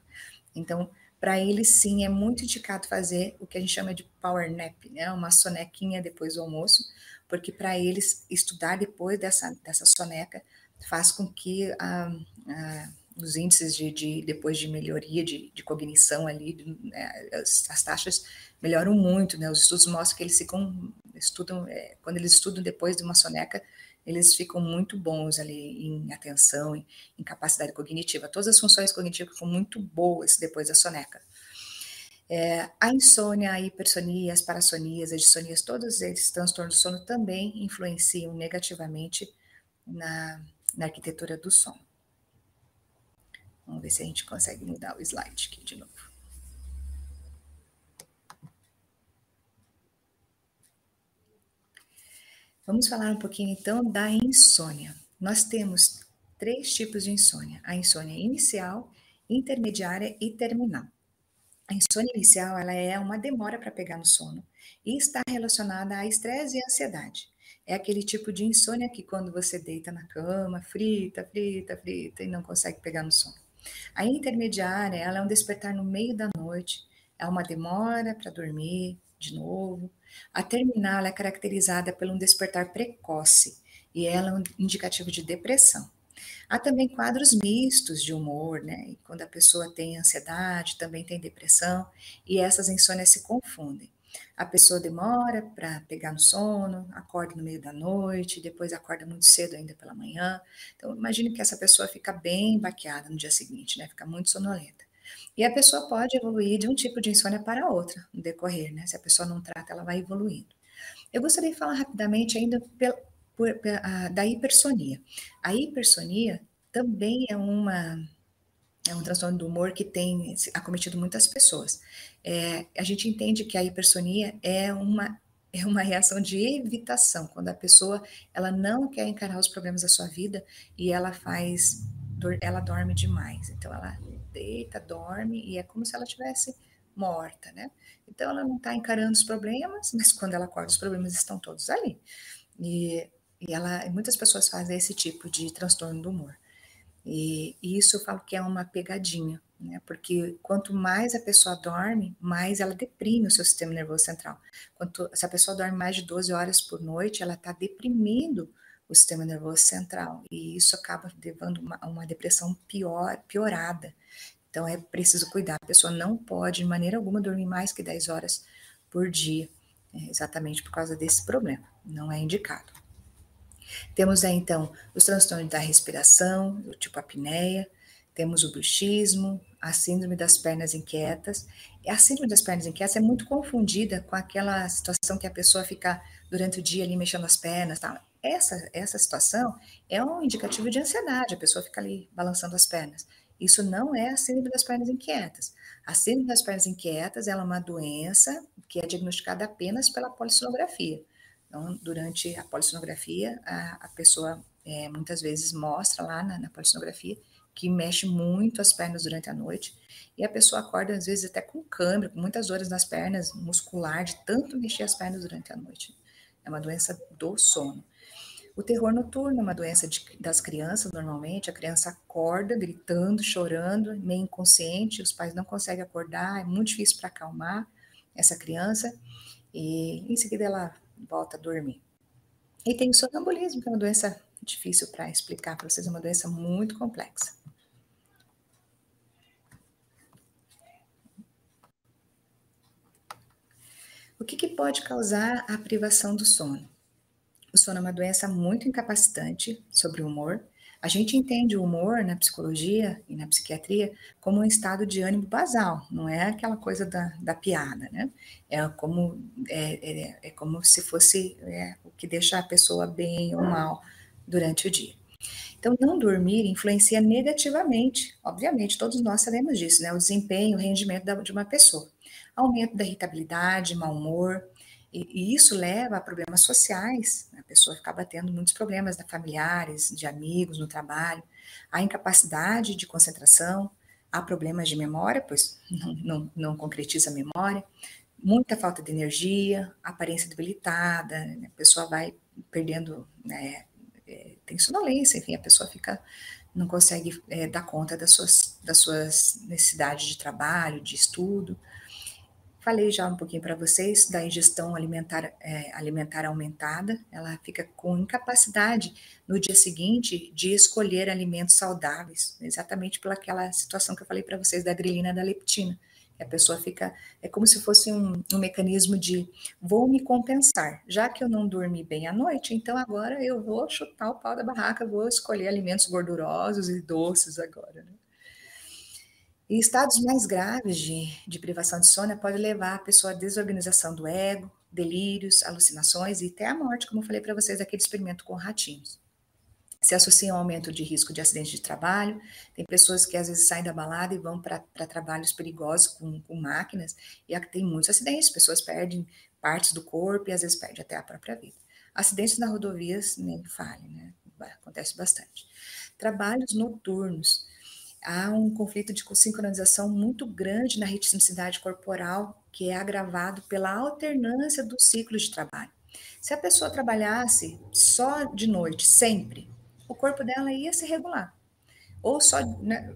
Então, para eles sim é muito indicado fazer o que a gente chama de power nap, né? Uma sonequinha depois do almoço, porque para eles estudar depois dessa, dessa soneca faz com que ah, ah, os índices de, de, depois de melhoria de, de cognição ali, né, as, as, taxas melhoram muito, né? Os estudos mostram que eles ficam estudam é, quando eles estudam depois de uma soneca eles ficam muito bons ali em atenção, em, em capacidade cognitiva. Todas as funções cognitivas ficam muito boas depois da soneca. É, a insônia, a hipersonia, as parassonias, as dissonias, todos esses transtornos do sono também influenciam negativamente na, na arquitetura do sono. Vamos ver se a gente consegue mudar o slide aqui de novo. Vamos falar um pouquinho então da insônia. Nós temos três tipos de insônia: a insônia inicial, intermediária e terminal. A insônia inicial ela é uma demora para pegar no sono e está relacionada a estresse e ansiedade. É aquele tipo de insônia que quando você deita na cama, frita, frita, frita e não consegue pegar no sono. A intermediária ela é um despertar no meio da noite, é uma demora para dormir de novo, a terminal é caracterizada por um despertar precoce e ela é um indicativo de depressão. Há também quadros mistos de humor, né? E quando a pessoa tem ansiedade, também tem depressão, e essas insônias se confundem. A pessoa demora para pegar no sono, acorda no meio da noite, depois acorda muito cedo ainda pela manhã. Então, imagine que essa pessoa fica bem baqueada no dia seguinte, né? Fica muito sonolenta. E a pessoa pode evoluir de um tipo de insônia para outra no decorrer, né? Se a pessoa não trata, ela vai evoluindo. Eu gostaria de falar rapidamente ainda por, por, a, da hipersonia. A hipersonia também é uma é um transtorno do humor que tem acometido muitas pessoas. É, a gente entende que a hipersonia é uma é uma reação de evitação, quando a pessoa ela não quer encarar os problemas da sua vida e ela faz, ela dorme demais. Então ela deita, dorme e é como se ela tivesse morta, né? Então ela não está encarando os problemas, mas quando ela acorda os problemas estão todos ali. E, e ela, muitas pessoas fazem esse tipo de transtorno do humor. E, e isso eu falo que é uma pegadinha, né? Porque quanto mais a pessoa dorme, mais ela deprime o seu sistema nervoso central. Quanto, se a pessoa dorme mais de 12 horas por noite, ela está deprimindo o sistema nervoso central. E isso acaba levando uma, uma depressão pior, piorada. Então é preciso cuidar. A pessoa não pode, de maneira alguma, dormir mais que 10 horas por dia, é, exatamente por causa desse problema. Não é indicado. Temos aí, então, os transtornos da respiração, do tipo apneia, temos o bruxismo, a síndrome das pernas inquietas. E a síndrome das pernas inquietas é muito confundida com aquela situação que a pessoa fica durante o dia ali mexendo as pernas. Tá? Essa, essa situação é um indicativo de ansiedade, a pessoa fica ali balançando as pernas. Isso não é a síndrome das pernas inquietas. A síndrome das pernas inquietas é uma doença que é diagnosticada apenas pela polissonografia. Então, durante a polissonografia, a, a pessoa é, muitas vezes mostra lá na, na polissonografia que mexe muito as pernas durante a noite e a pessoa acorda às vezes até com câimbra, com muitas dores nas pernas, muscular, de tanto mexer as pernas durante a noite. É uma doença do sono. O terror noturno é uma doença de, das crianças, normalmente. A criança acorda gritando, chorando, meio inconsciente, os pais não conseguem acordar, é muito difícil para acalmar essa criança. E em seguida ela volta a dormir. E tem o sonambulismo, que é uma doença difícil para explicar para vocês, é uma doença muito complexa. O que, que pode causar a privação do sono? O sono é uma doença muito incapacitante sobre o humor, a gente entende o humor na psicologia e na psiquiatria como um estado de ânimo basal, não é aquela coisa da, da piada, né? É como, é, é, é como se fosse é, o que deixa a pessoa bem ou mal durante o dia. Então, não dormir influencia negativamente, obviamente, todos nós sabemos disso, né? O desempenho, o rendimento da, de uma pessoa. Aumento da irritabilidade, mau humor, e, e, isso leva a problemas sociais, né? a pessoa acaba tendo muitos problemas né, familiares, de amigos, no trabalho, a incapacidade de concentração, há problemas de memória, pois não, não, não concretiza a memória, muita falta de energia, aparência debilitada, né? a pessoa vai perdendo, né, é, tem sonolência, enfim, a pessoa fica, não consegue é, dar conta das suas, das suas necessidades de trabalho, de estudo, Falei já um pouquinho para vocês da ingestão alimentar, é, alimentar aumentada, ela fica com incapacidade no dia seguinte de escolher alimentos saudáveis, exatamente pelaquela situação que eu falei para vocês da grelina da leptina. A pessoa fica, é como se fosse um, um mecanismo de vou me compensar, já que eu não dormi bem à noite, então agora eu vou chutar o pau da barraca, vou escolher alimentos gordurosos e doces agora. Né? E estados mais graves de, de privação de sono pode levar a pessoa à desorganização do ego, delírios, alucinações e até a morte, como eu falei para vocês daquele experimento com ratinhos. Se associa ao aumento de risco de acidente de trabalho. Tem pessoas que às vezes saem da balada e vão para trabalhos perigosos com, com máquinas, e tem muitos acidentes, pessoas perdem partes do corpo e às vezes perdem até a própria vida. Acidentes na rodovias nem fale, né? Acontece bastante. Trabalhos noturnos há um conflito de sincronização muito grande na ritmicidade corporal, que é agravado pela alternância dos ciclos de trabalho. Se a pessoa trabalhasse só de noite, sempre, o corpo dela ia se regular. Ou só, né,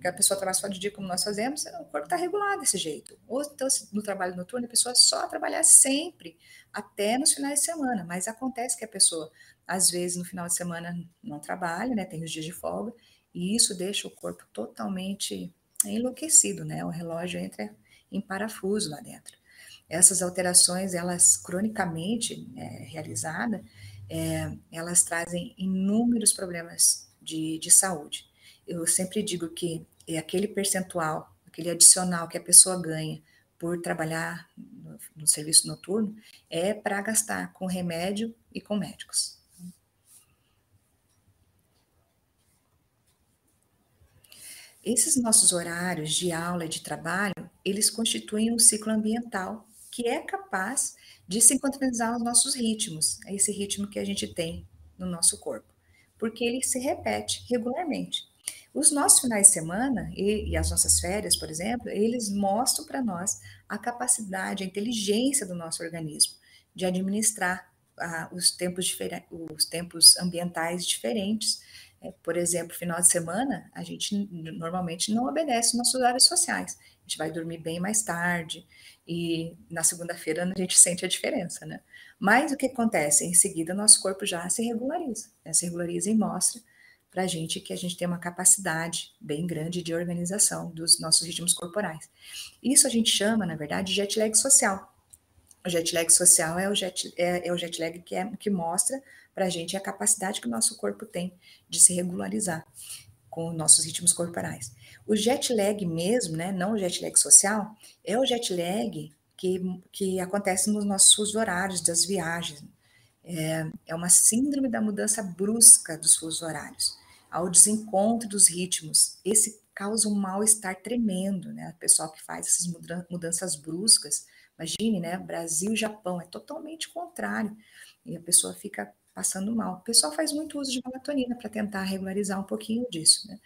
que a pessoa trabalha só de dia, como nós fazemos, o corpo está regulado desse jeito. Ou então, no trabalho noturno, a pessoa só trabalhar sempre, até nos finais de semana. Mas acontece que a pessoa, às vezes, no final de semana não trabalha, né, tem os dias de folga, e isso deixa o corpo totalmente enlouquecido, né? O relógio entra em parafuso lá dentro. Essas alterações, elas cronicamente é, realizadas, é, elas trazem inúmeros problemas de, de saúde. Eu sempre digo que é aquele percentual, aquele adicional que a pessoa ganha por trabalhar no, no serviço noturno é para gastar com remédio e com médicos. Esses nossos horários de aula e de trabalho, eles constituem um ciclo ambiental que é capaz de sincronizar os nossos ritmos, é esse ritmo que a gente tem no nosso corpo, porque ele se repete regularmente. Os nossos finais de semana e, e as nossas férias, por exemplo, eles mostram para nós a capacidade, a inteligência do nosso organismo de administrar ah, os, tempos os tempos ambientais diferentes. É, por exemplo, final de semana, a gente normalmente não obedece nossos horários sociais. A gente vai dormir bem mais tarde e na segunda-feira a gente sente a diferença, né? Mas o que acontece? Em seguida, nosso corpo já se regulariza, né? se regulariza e mostra para a gente que a gente tem uma capacidade bem grande de organização dos nossos ritmos corporais. Isso a gente chama, na verdade, de jet lag social. O jet lag social é o jet, é, é o jet lag que, é, que mostra para a gente a capacidade que o nosso corpo tem de se regularizar com nossos ritmos corporais. O jet lag mesmo, né, não o jet lag social, é o jet lag que, que acontece nos nossos horários das viagens. É, é uma síndrome da mudança brusca dos fusos horários, ao desencontro dos ritmos. Esse causa um mal-estar tremendo, né? O pessoal que faz essas mudanças bruscas Imagine, né? Brasil e Japão é totalmente contrário. E a pessoa fica passando mal. O pessoal faz muito uso de melatonina para tentar regularizar um pouquinho disso, né?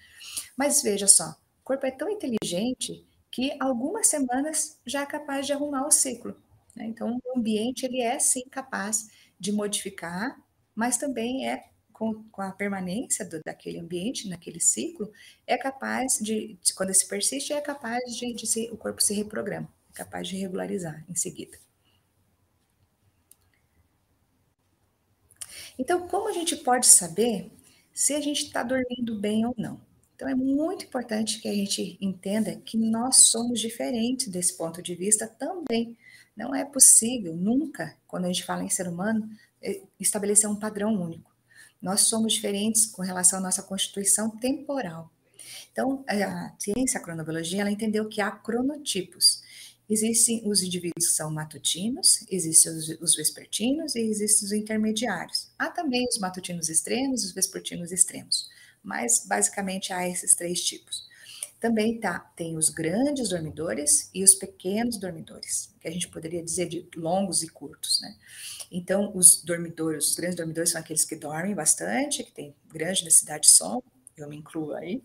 Mas veja só, o corpo é tão inteligente que algumas semanas já é capaz de arrumar o ciclo. Né? Então, o ambiente ele é sim capaz de modificar, mas também é com, com a permanência do, daquele ambiente, naquele ciclo, é capaz de, quando se persiste, é capaz de, de se, o corpo se reprograma capaz de regularizar em seguida. Então, como a gente pode saber se a gente está dormindo bem ou não? Então, é muito importante que a gente entenda que nós somos diferentes desse ponto de vista também. Não é possível, nunca, quando a gente fala em ser humano, é, estabelecer um padrão único. Nós somos diferentes com relação à nossa constituição temporal. Então, a ciência, a cronobiologia, ela entendeu que há cronotipos. Existem os indivíduos que são matutinos, existem os, os, vespertinos e existem os intermediários. Há também os matutinos extremos e os vespertinos extremos, mas basicamente há esses três tipos. Também tá, tem os grandes dormidores e os pequenos dormidores, que a gente poderia dizer de longos e curtos, né? Então, os dormidores, os grandes dormidores são aqueles que dormem bastante, que têm grande necessidade de sono, eu me incluo aí,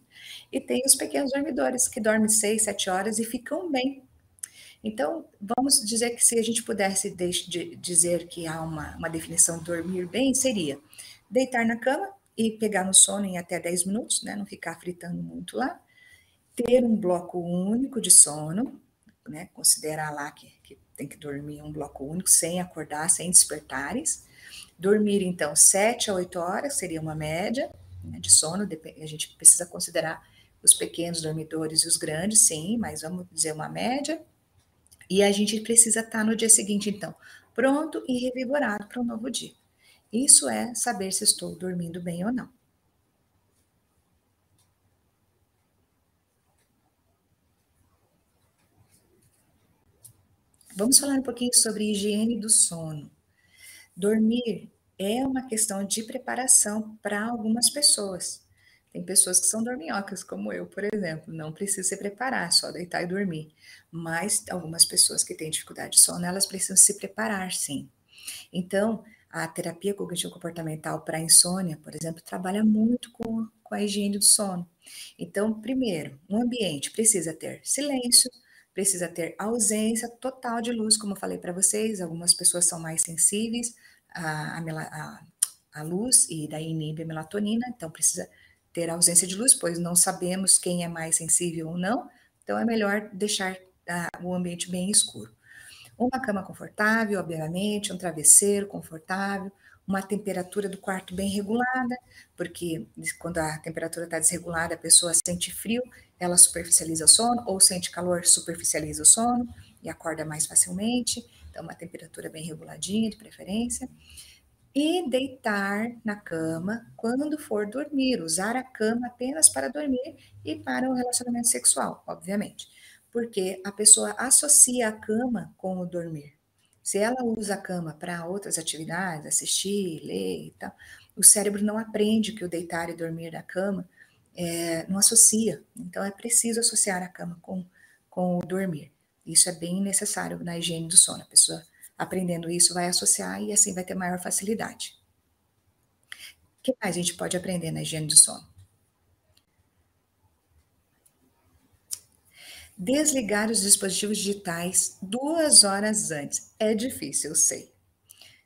e tem os pequenos dormidores, que dormem seis, sete horas e ficam bem, então, vamos dizer que se a gente pudesse de dizer que há uma, uma definição de dormir bem, seria deitar na cama e pegar no sono em até 10 minutos, né? Não ficar fritando muito lá. Ter um bloco único de sono, né? Considerar lá que, que tem que dormir um bloco único, sem acordar, sem despertares. Dormir, então, 7 a 8 horas seria uma média né, de sono. A gente precisa considerar os pequenos dormidores e os grandes, sim, mas vamos dizer uma média. E a gente precisa estar tá no dia seguinte, então, pronto e revigorado para um novo dia. Isso é saber se estou dormindo bem ou não. Vamos falar um pouquinho sobre higiene do sono. Dormir é uma questão de preparação para algumas pessoas. Tem pessoas que são dorminhocas, como eu, por exemplo, não precisa se preparar, só deitar e dormir. Mas algumas pessoas que têm dificuldade de sono, elas precisam se preparar, sim. Então, a terapia cognitivo-comportamental para insônia, por exemplo, trabalha muito com, com a higiene do sono. Então, primeiro, um ambiente precisa ter silêncio, precisa ter ausência total de luz, como eu falei para vocês, algumas pessoas são mais sensíveis à, à, à luz e daí inibe a melatonina, então precisa ter ausência de luz, pois não sabemos quem é mais sensível ou não, então é melhor deixar uh, o ambiente bem escuro. Uma cama confortável, obviamente, um travesseiro confortável, uma temperatura do quarto bem regulada, porque quando a temperatura está desregulada, a pessoa sente frio, ela superficializa o sono, ou sente calor, superficializa o sono e acorda mais facilmente. Então, uma temperatura bem reguladinha, de preferência e deitar na cama quando for dormir, usar a cama apenas para dormir e para o relacionamento sexual, obviamente, porque a pessoa associa a cama com o dormir. Se ela usa a cama para outras atividades, assistir, ler e tal, o cérebro não aprende que o deitar e dormir na cama é, não associa. Então é preciso associar a cama com, com o dormir. Isso é bem necessário na higiene do sono. A pessoa aprendendo isso vai associar e assim vai ter maior facilidade. O que mais a gente pode aprender na higiene do sono? Desligar os dispositivos digitais duas horas antes. É difícil, eu sei.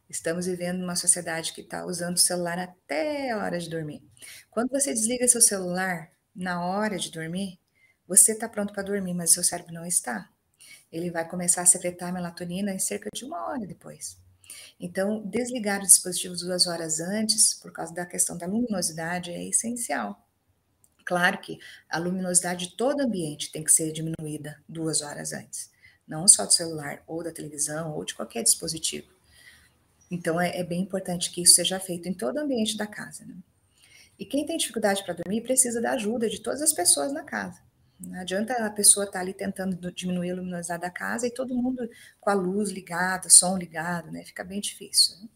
Estamos vivendo uma sociedade que está usando o celular até a hora de dormir. Quando você desliga seu celular na hora de dormir, você está pronto para dormir, mas seu cérebro não está. Ele vai começar a secretar melatonina em cerca de uma hora depois. Então, desligar o dispositivo duas horas antes, por causa da questão da luminosidade, é essencial. Claro que a luminosidade de todo ambiente tem que ser diminuída duas horas antes, não só do celular, ou da televisão, ou de qualquer dispositivo. Então, é, é bem importante que isso seja feito em todo o ambiente da casa. Né? E quem tem dificuldade para dormir precisa da ajuda de todas as pessoas na casa. Não adianta a pessoa estar tá ali tentando diminuir a luminosidade da casa e todo mundo com a luz ligada, som ligado, né? Fica bem difícil. Né?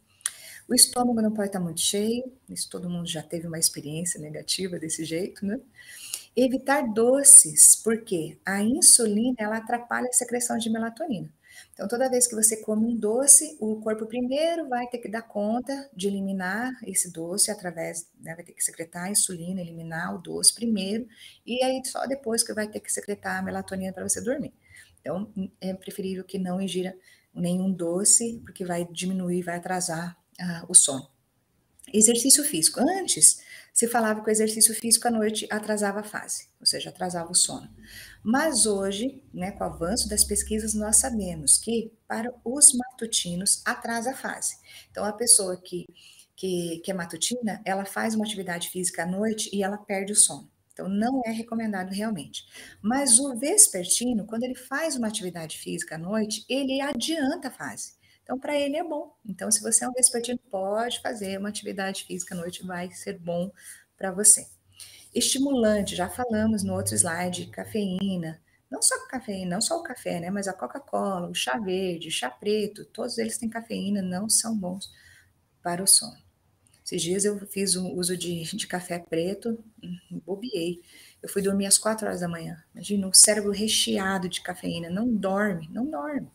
O estômago não pode estar muito cheio, isso todo mundo já teve uma experiência negativa desse jeito, né? Evitar doces, porque a insulina ela atrapalha a secreção de melatonina. Então, toda vez que você come um doce, o corpo primeiro vai ter que dar conta de eliminar esse doce através, né, vai ter que secretar a insulina, eliminar o doce primeiro, e aí só depois que vai ter que secretar a melatonina para você dormir. Então, é preferível que não ingira nenhum doce, porque vai diminuir, vai atrasar uh, o sono. Exercício físico. Antes, se falava que o exercício físico à noite atrasava a fase, ou seja, atrasava o sono. Mas hoje, né, com o avanço das pesquisas, nós sabemos que para os matutinos atrasa a fase. Então, a pessoa que, que, que é matutina, ela faz uma atividade física à noite e ela perde o sono. Então, não é recomendado realmente. Mas o vespertino, quando ele faz uma atividade física à noite, ele adianta a fase. Então, para ele é bom. Então, se você é um vespertino, pode fazer uma atividade física à noite, vai ser bom para você. Estimulante, já falamos no outro slide, cafeína. Não só cafeína, não só o café, né? Mas a Coca-Cola, o chá verde, o chá preto, todos eles têm cafeína, não são bons para o sono. Esses dias eu fiz o uso de, de café preto, hum, bobiei. Eu fui dormir às quatro horas da manhã. Imagina, o cérebro recheado de cafeína. Não dorme, não dorme.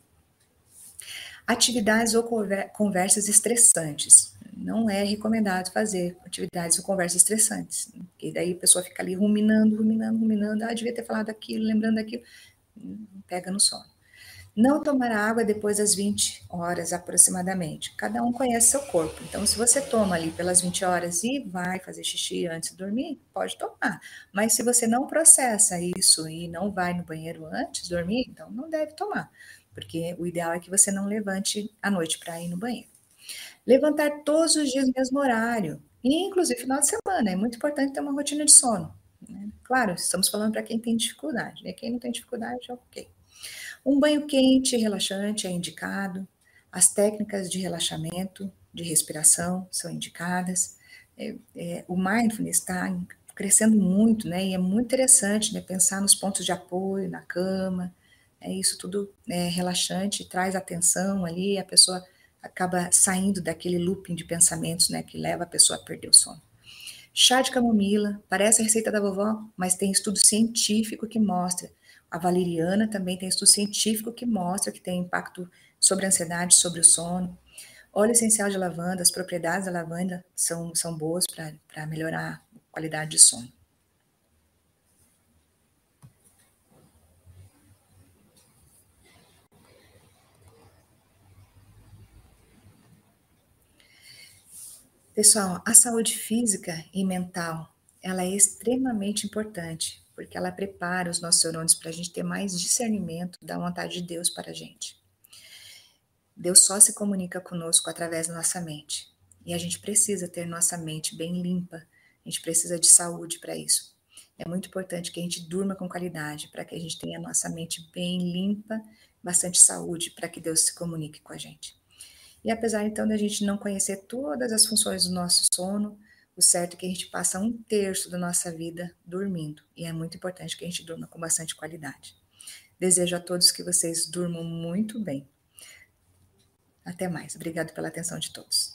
Atividades ou conversas estressantes. Não é recomendado fazer atividades ou conversas estressantes. E daí a pessoa fica ali ruminando, ruminando, ruminando. Ah, devia ter falado aquilo, lembrando aquilo. Pega no sono. Não tomar água depois das 20 horas aproximadamente. Cada um conhece seu corpo. Então, se você toma ali pelas 20 horas e vai fazer xixi antes de dormir, pode tomar. Mas se você não processa isso e não vai no banheiro antes de dormir, então não deve tomar porque o ideal é que você não levante à noite para ir no banheiro. Levantar todos os dias no mesmo horário, inclusive final de semana, é muito importante ter uma rotina de sono. Né? Claro, estamos falando para quem tem dificuldade, né? quem não tem dificuldade, ok. Um banho quente e relaxante é indicado, as técnicas de relaxamento, de respiração são indicadas. É, é, o mindfulness está crescendo muito, né? E é muito interessante né? pensar nos pontos de apoio na cama, isso tudo é relaxante, traz atenção ali, a pessoa acaba saindo daquele looping de pensamentos, né, que leva a pessoa a perder o sono. Chá de camomila, parece a receita da vovó, mas tem estudo científico que mostra. A valeriana também tem estudo científico que mostra que tem impacto sobre a ansiedade, sobre o sono. Óleo essencial de lavanda, as propriedades da lavanda são, são boas para melhorar a qualidade de sono. Pessoal, a saúde física e mental, ela é extremamente importante, porque ela prepara os nossos neurônios para a gente ter mais discernimento da vontade de Deus para a gente. Deus só se comunica conosco através da nossa mente. E a gente precisa ter nossa mente bem limpa. A gente precisa de saúde para isso. É muito importante que a gente durma com qualidade, para que a gente tenha a nossa mente bem limpa, bastante saúde, para que Deus se comunique com a gente. E apesar então da gente não conhecer todas as funções do nosso sono, o certo é que a gente passa um terço da nossa vida dormindo. E é muito importante que a gente durma com bastante qualidade. Desejo a todos que vocês durmam muito bem. Até mais. Obrigado pela atenção de todos.